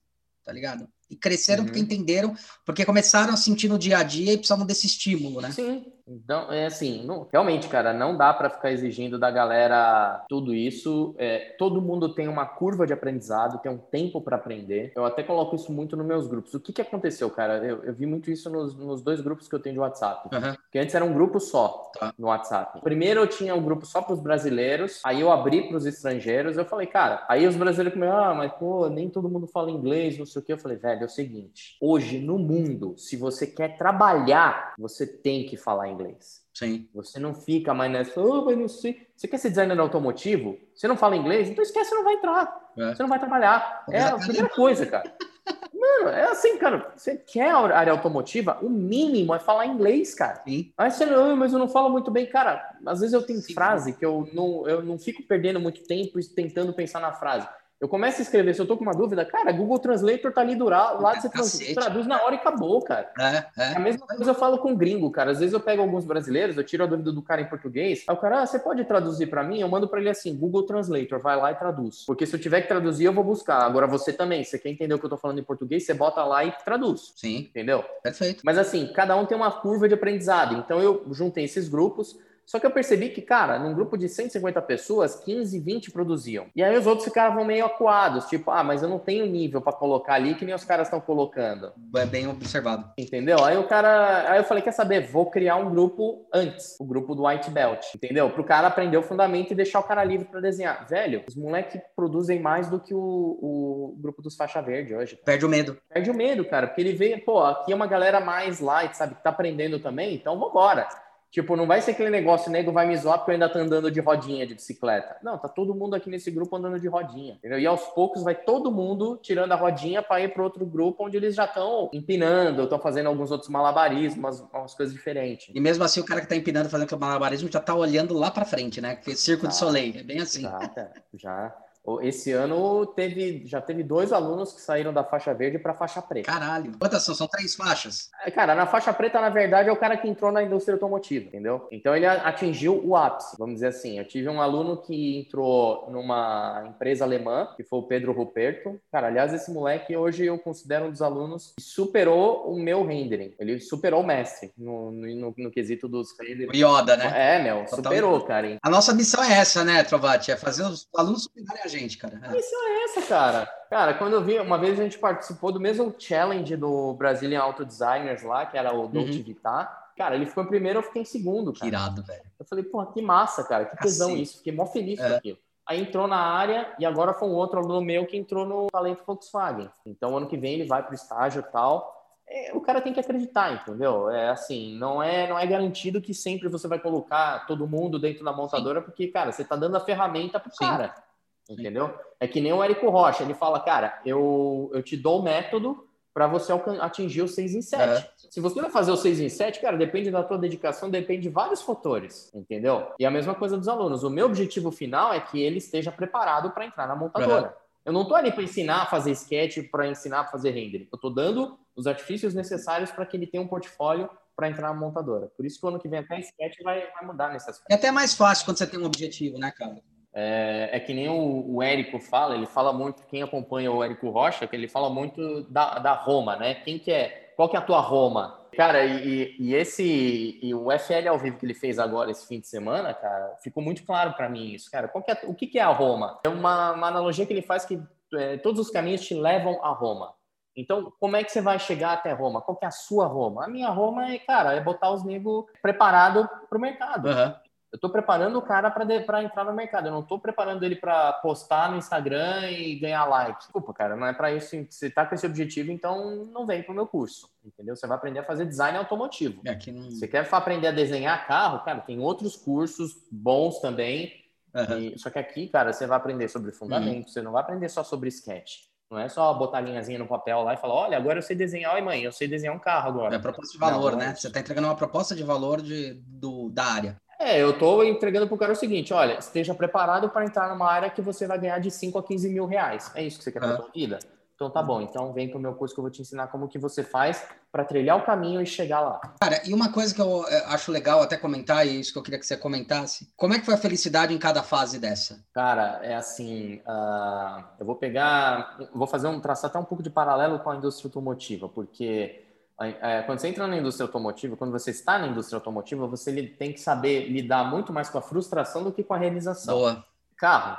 Tá ligado? E cresceram uhum. porque entenderam, porque começaram a sentir no dia a dia e precisavam desse estímulo, né? Sim, então, é assim, não, realmente, cara, não dá para ficar exigindo da galera tudo isso. É, todo mundo tem uma curva de aprendizado, tem um tempo para aprender. Eu até coloco isso muito nos meus grupos. O que, que aconteceu, cara? Eu, eu vi muito isso nos, nos, dois grupos que eu tenho de WhatsApp. Uhum. Que antes era um grupo só tá. no WhatsApp. Primeiro eu tinha um grupo só para os brasileiros, aí eu abri para os estrangeiros. Eu falei, cara, aí os brasileiros começaram, ah, mas pô, nem todo mundo fala inglês, não sei o que. Eu falei, velho, é o seguinte: hoje no mundo, se você quer trabalhar, você tem que falar inglês inglês. Sim. Você não fica mais nessa, oh, mas não sei. Você quer ser designer automotivo? Você não fala inglês? Então esquece, você não vai entrar. É. Você não vai trabalhar. É a primeira coisa, cara. Mano, é assim, cara. Você quer a área automotiva? O mínimo é falar inglês, cara. Sim. Aí você não, mas eu não falo muito bem. Cara, às vezes eu tenho Sim. frase que eu não, eu não fico perdendo muito tempo tentando pensar na frase. Eu começo a escrever, se eu tô com uma dúvida, cara, Google Translator tá ali do lado, você Cacete. traduz na hora e acabou, cara. É, é. A mesma coisa eu falo com gringo, cara. Às vezes eu pego alguns brasileiros, eu tiro a dúvida do cara em português, aí o cara, ah, você pode traduzir para mim? Eu mando para ele assim, Google Translator, vai lá e traduz. Porque se eu tiver que traduzir, eu vou buscar. Agora você também, você quer entender o que eu tô falando em português, você bota lá e traduz. Sim. Entendeu? Perfeito. Mas assim, cada um tem uma curva de aprendizado. Então eu juntei esses grupos, só que eu percebi que, cara, num grupo de 150 pessoas, 15, 20 produziam. E aí os outros ficavam meio acuados, tipo, ah, mas eu não tenho nível para colocar ali que nem os caras estão colocando. É bem observado. Entendeu? Aí o cara, aí eu falei, quer saber? Vou criar um grupo antes, o grupo do White Belt, entendeu? Pro cara aprender o fundamento e deixar o cara livre para desenhar. Velho, os moleques produzem mais do que o, o grupo dos faixa verde hoje. Perde o medo. Perde o medo, cara, porque ele vê, pô, aqui é uma galera mais light, sabe, que tá aprendendo também, então vambora. Tipo, não vai ser aquele negócio, nego vai me zoar porque eu ainda tô andando de rodinha de bicicleta. Não, tá todo mundo aqui nesse grupo andando de rodinha. Entendeu? E aos poucos vai todo mundo tirando a rodinha para ir para outro grupo onde eles já estão empinando, estão fazendo alguns outros malabarismos, umas coisas diferentes. E mesmo assim, o cara que tá empinando, fazendo malabarismo, já tá olhando lá para frente, né? Que circo de Soleil, é bem assim. Já, já. Esse ano teve, já teve dois alunos que saíram da faixa verde para a faixa preta. Caralho. Quantas são? São três faixas? É, cara, na faixa preta, na verdade, é o cara que entrou na indústria automotiva, entendeu? Então ele atingiu o ápice, vamos dizer assim. Eu tive um aluno que entrou numa empresa alemã, que foi o Pedro Ruperto. Cara, aliás, esse moleque hoje eu considero um dos alunos que superou o meu rendering. Ele superou o mestre no, no, no, quesito dos rendering. O Yoda, né? É, meu, superou, cara. A nossa missão é essa, né, Trovati? É fazer os alunos superarem a gente cara. É. Isso é essa, cara. Cara, quando eu vi, uma vez a gente participou do mesmo challenge do Brazilian Auto Designers lá, que era o Dolce uhum. Vita. Cara, ele ficou em primeiro, eu fiquei em segundo, cara. Irado, velho. Eu falei, porra, que massa, cara. Que tesão isso. Fiquei mó feliz é. com aquilo. Aí entrou na área e agora foi um outro aluno meu que entrou no Talento Volkswagen. Então, ano que vem ele vai para o estágio e tal. É, o cara tem que acreditar, entendeu? É assim, não é, não é garantido que sempre você vai colocar todo mundo dentro da montadora, Sim. porque, cara, você tá dando a ferramenta pro Sim. cara entendeu? É que nem o Érico Rocha, ele fala, cara, eu, eu te dou o método para você atingir o 6 em 7. É. Se você vai fazer o 6 em 7, cara, depende da tua dedicação, depende de vários fatores, entendeu? E a mesma coisa dos alunos. O meu objetivo final é que ele esteja preparado para entrar na montadora. É. Eu não estou ali para ensinar a fazer sketch, para ensinar a fazer render. Eu estou dando os artifícios necessários para que ele tenha um portfólio para entrar na montadora. Por isso que o ano que vem até sketch vai, vai mudar nesse aspecto. É até mais fácil quando você tem um objetivo, né, cara? É, é, que nem o, o Érico fala, ele fala muito, quem acompanha o Érico Rocha, que ele fala muito da, da Roma, né? Quem que é, qual que é a tua Roma? Cara, e, e esse, e o FL ao vivo que ele fez agora esse fim de semana, cara, ficou muito claro para mim isso, cara. Qual que é, o que, que é a Roma? É uma, uma analogia que ele faz que é, todos os caminhos te levam a Roma. Então, como é que você vai chegar até Roma? Qual que é a sua Roma? A minha Roma é, cara, é botar os negros preparado para o mercado. Uhum. Eu estou preparando o cara para entrar no mercado. Eu não estou preparando ele para postar no Instagram e ganhar like. Desculpa, cara, não é para isso. Você está com esse objetivo, então não vem para o meu curso. Entendeu? Você vai aprender a fazer design automotivo. É não... Você quer aprender a desenhar carro? Cara, tem outros cursos bons também. Uhum. E, só que aqui, cara, você vai aprender sobre fundamento. Uhum. Você não vai aprender só sobre sketch. Não é só botar a linhazinha no papel lá e falar, olha, agora eu sei desenhar, oi mãe, eu sei desenhar um carro agora. É proposta de valor, não, né? Você está entregando uma proposta de valor de, do, da área. É, eu estou entregando para o cara o seguinte: olha, esteja preparado para entrar numa área que você vai ganhar de 5 a 15 mil reais. É isso que você quer para a sua vida? Então tá bom, então vem pro meu curso que eu vou te ensinar como que você faz para trilhar o caminho e chegar lá. Cara, e uma coisa que eu é, acho legal até comentar, e isso que eu queria que você comentasse, como é que foi a felicidade em cada fase dessa? Cara, é assim, uh, eu vou pegar, vou fazer um traçar até um pouco de paralelo com a indústria automotiva, porque é, quando você entra na indústria automotiva, quando você está na indústria automotiva, você tem que saber lidar muito mais com a frustração do que com a realização. Boa. Carro,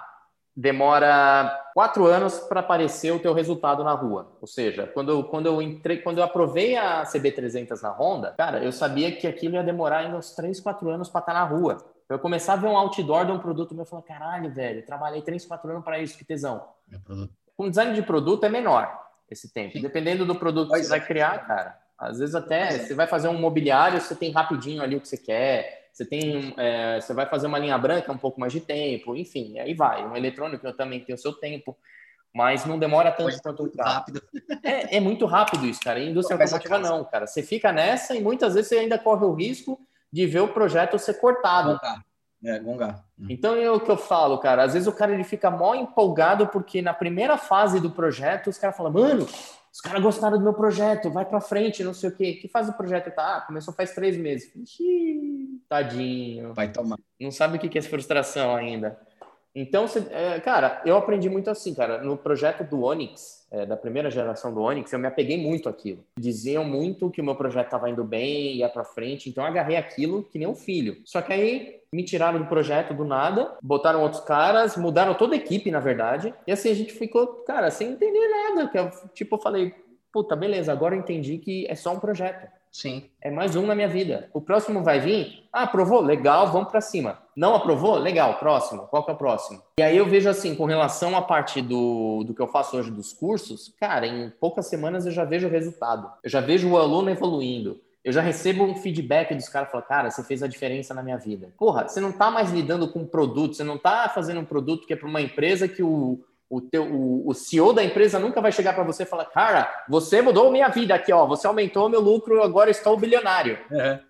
demora quatro anos para aparecer o teu resultado na rua. Ou seja, quando eu, quando eu entrei, quando eu aprovei a CB300 na Honda, cara, eu sabia que aquilo ia demorar ainda uns três, quatro anos para estar tá na rua. Eu começar a ver um outdoor de um produto meu, eu falei, caralho, velho, trabalhei três, quatro anos para isso, que tesão. Com design de produto é menor esse tempo. Dependendo do produto que você vai é. criar, cara. Às vezes até é. você vai fazer um mobiliário, você tem rapidinho ali o que você quer você tem, é, você vai fazer uma linha branca um pouco mais de tempo, enfim, aí vai. Um eletrônico também tem o seu tempo, mas não demora tanto é quanto muito rápido. É, é, muito rápido isso, cara. E a indústria automotiva não, cara. Você fica nessa e muitas vezes você ainda corre o risco de ver o projeto ser cortado. É, gongar. Então é o que eu falo, cara. Às vezes o cara ele fica mó empolgado porque na primeira fase do projeto os caras falam, mano, os caras gostaram do meu projeto, vai para frente, não sei o quê. Que faz o projeto? Tá, ah, começou faz três meses. Ixi, tadinho. Vai tomar. Não sabe o que é frustração ainda. Então, é, cara, eu aprendi muito assim, cara. No projeto do Onix, é, da primeira geração do Onix, eu me apeguei muito àquilo. Diziam muito que o meu projeto estava indo bem, ia para frente, então eu agarrei aquilo que nem um filho. Só que aí me tiraram do projeto do nada, botaram outros caras, mudaram toda a equipe, na verdade, e assim a gente ficou, cara, sem entender nada. Que eu, tipo, eu falei, puta, beleza, agora eu entendi que é só um projeto. Sim. É mais um na minha vida. O próximo vai vir? Ah, aprovou? Legal, vamos para cima. Não aprovou? Legal, próximo. Qual que é o próximo? E aí eu vejo assim, com relação à parte do, do que eu faço hoje dos cursos, cara, em poucas semanas eu já vejo o resultado. Eu já vejo o aluno evoluindo. Eu já recebo um feedback dos caras falando, cara, você fez a diferença na minha vida. Porra, você não tá mais lidando com produto, você não tá fazendo um produto que é para uma empresa que o, o, teu, o, o CEO da empresa nunca vai chegar para você e falar, cara, você mudou minha vida aqui, ó, você aumentou meu lucro, agora estou bilionário. Uhum.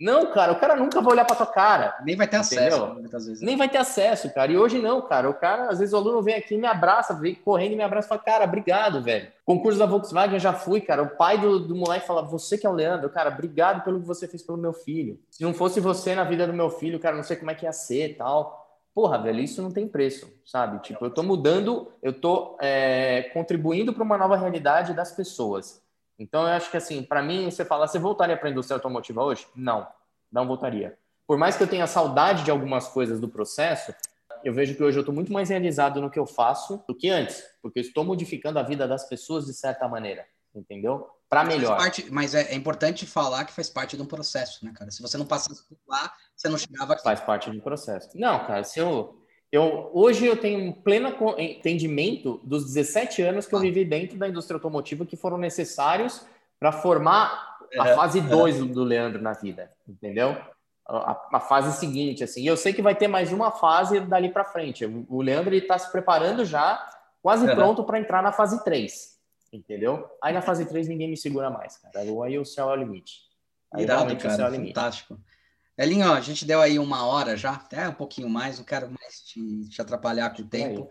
Não, cara, o cara nunca vai olhar para tua cara. Nem vai ter entendeu? acesso, muitas vezes. Nem vai ter acesso, cara. E hoje não, cara. O cara, às vezes o aluno vem aqui, me abraça, vem correndo e me abraça e fala, cara, obrigado, velho. Concurso da Volkswagen eu já fui, cara. O pai do, do moleque fala, você que é o Leandro, cara, obrigado pelo que você fez pelo meu filho. Se não fosse você na vida do meu filho, cara, não sei como é que ia ser e tal porra, velho, isso não tem preço, sabe? Tipo, eu tô mudando, eu tô é, contribuindo para uma nova realidade das pessoas. Então, eu acho que, assim, para mim, você falar, você voltaria para a indústria automotiva hoje? Não, não voltaria. Por mais que eu tenha saudade de algumas coisas do processo, eu vejo que hoje eu estou muito mais realizado no que eu faço do que antes, porque eu estou modificando a vida das pessoas de certa maneira, entendeu? Para melhor. Parte, mas é, é, importante falar que faz parte de um processo, né, cara? Se você não passasse por lá, você não chegava aqui. Faz parte de um processo. Não, cara, se eu, eu hoje eu tenho um pleno entendimento dos 17 anos que eu ah. vivi dentro da indústria automotiva que foram necessários para formar a é, fase 2 é. do Leandro na vida, entendeu? A, a, fase seguinte, assim. Eu sei que vai ter mais uma fase dali para frente. O Leandro está se preparando já, quase é. pronto para entrar na fase 3 entendeu? Aí na fase 3 ninguém me segura mais, cara. Aí o céu é o limite. Aí Irado, cara, o céu é o limite. fantástico. Elinho, a gente deu aí uma hora já, até um pouquinho mais, não quero mais te, te atrapalhar com o tempo.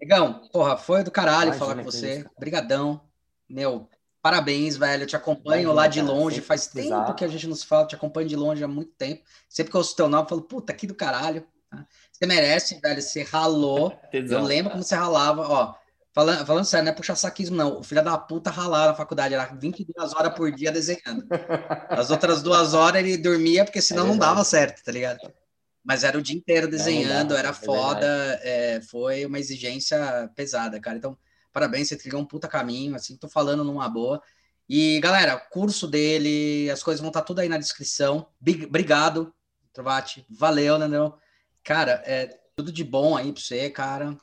Negão, porra, foi do caralho Imagina falar com você. Obrigadão. Meu, parabéns, velho. Eu te acompanho Imagina, lá de longe. Faz tempo exato. que a gente não se fala, eu te acompanho de longe há muito tempo. Sempre que eu ouço teu nome, eu falo, puta, que do caralho. Tá? Você merece, velho. Você ralou. eu lembro como você ralava, ó. Falando, falando sério, não é puxar saquismo, não. O filho da puta ralava na faculdade, era 22 horas por dia desenhando. As outras duas horas ele dormia, porque senão é não dava certo, tá ligado? Mas era o dia inteiro desenhando, era é foda, é, foi uma exigência pesada, cara. Então, parabéns, você trilhou um puta caminho, assim, tô falando numa boa. E, galera, curso dele, as coisas vão estar tá tudo aí na descrição. Obrigado, Trovati. Valeu, Nandão. Cara, é tudo de bom aí pra você, cara.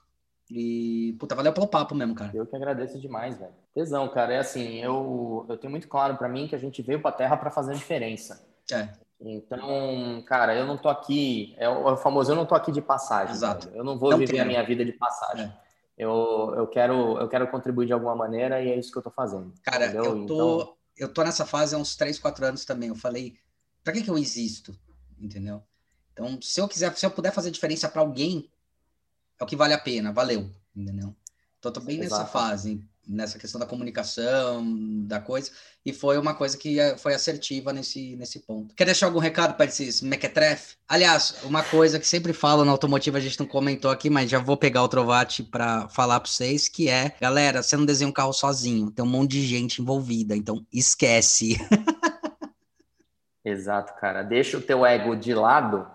E, puta, valeu pelo papo mesmo, cara. Eu que agradeço demais, velho. Tesão, cara. É assim, eu, eu tenho muito claro para mim que a gente veio pra Terra para fazer a diferença. É. Então, cara, eu não tô aqui, é o, é famoso, eu não tô aqui de passagem. Exato. Velho. Eu não vou não viver a minha vida de passagem. É. Eu, eu, quero, eu quero contribuir de alguma maneira e é isso que eu tô fazendo. Cara, entendeu? eu tô, então... eu tô nessa fase há uns 3, 4 anos também. Eu falei, pra que que eu existo? Entendeu? Então, se eu quiser, se eu puder fazer diferença para alguém, é o que vale a pena, valeu, entendeu? Então, tô bem Exato. nessa fase. nessa questão da comunicação, da coisa, e foi uma coisa que eh, foi assertiva nesse, nesse ponto. Quer deixar algum recado para esses mequetrefe? Aliás, uma coisa que sempre falo na automotiva, a gente não comentou aqui, mas já vou pegar o Trovate para falar para vocês, que é, galera, você não desenha um carro sozinho, tem um monte de gente envolvida, então esquece. Exato, cara. Deixa o teu ego de lado,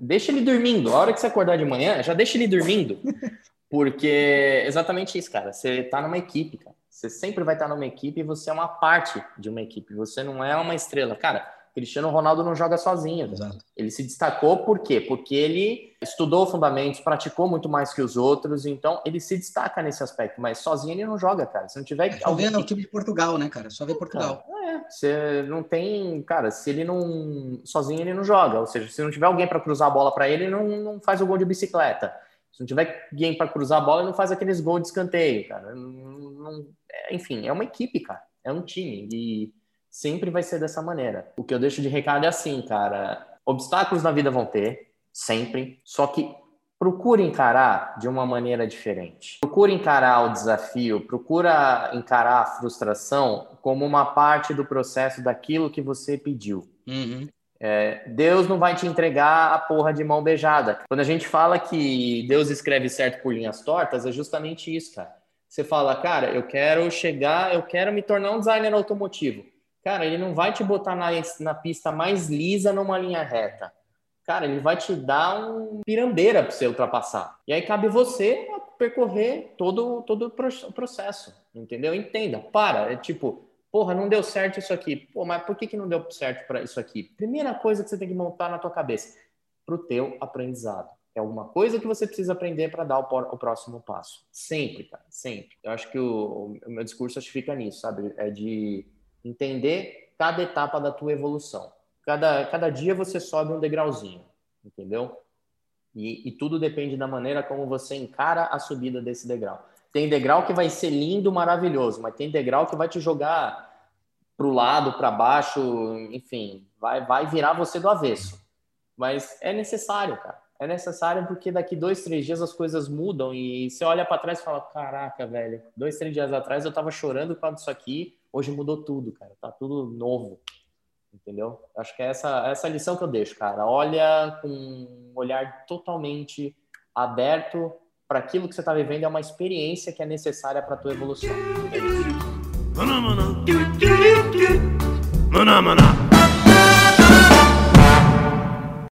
deixa ele dormindo. A hora que você acordar de manhã, já deixa ele dormindo. Porque exatamente isso, cara. Você tá numa equipe, cara. Você sempre vai estar numa equipe e você é uma parte de uma equipe. Você não é uma estrela. Cara, Cristiano Ronaldo não joga sozinho. Ele se destacou por quê? Porque ele estudou fundamentos, praticou muito mais que os outros, então ele se destaca nesse aspecto, mas sozinho ele não joga, cara. Se não tiver é, só vê o time de Portugal, né, cara? Só vê Portugal. é, você não tem, cara, se ele não sozinho ele não joga, ou seja, se não tiver alguém para cruzar a bola para ele, ele não, não faz o gol de bicicleta. Se não tiver alguém para cruzar a bola, ele não faz aqueles gols de escanteio, cara. Não, não, é, enfim, é uma equipe, cara. É um time. E sempre vai ser dessa maneira. O que eu deixo de recado é assim, cara. Obstáculos na vida vão ter, sempre. Só que procure encarar de uma maneira diferente. Procure encarar o desafio, procura encarar a frustração como uma parte do processo daquilo que você pediu. Uhum. É, Deus não vai te entregar a porra de mão beijada. Quando a gente fala que Deus escreve certo por linhas tortas, é justamente isso, cara. Você fala, cara, eu quero chegar, eu quero me tornar um designer automotivo. Cara, ele não vai te botar na, na pista mais lisa numa linha reta. Cara, ele vai te dar um pirambeira para você ultrapassar. E aí cabe você percorrer todo, todo o processo, entendeu? Entenda, para, é tipo, Porra, não deu certo isso aqui. Pô, mas por que, que não deu certo para isso aqui? Primeira coisa que você tem que montar na tua cabeça, para o teu aprendizado. É alguma coisa que você precisa aprender para dar o, o, próximo passo. Sempre, cara, sempre. Eu acho que o, o meu discurso acho que fica nisso, sabe? É de entender cada etapa da tua evolução. Cada, cada dia você sobe um degrauzinho, entendeu? E, e tudo depende da maneira como você encara a subida desse degrau. Tem degrau que vai ser lindo, maravilhoso, mas tem degrau que vai te jogar para o lado, para baixo, enfim, vai, vai virar você do avesso. Mas é necessário, cara. É necessário porque daqui dois, três dias as coisas mudam e você olha para trás e fala: Caraca, velho, dois, três dias atrás eu tava chorando por causa disso aqui, hoje mudou tudo, cara, tá tudo novo. Entendeu? Acho que é essa, essa lição que eu deixo, cara. Olha com um olhar totalmente aberto para aquilo que você está vivendo é uma experiência que é necessária para a tua evolução. É isso.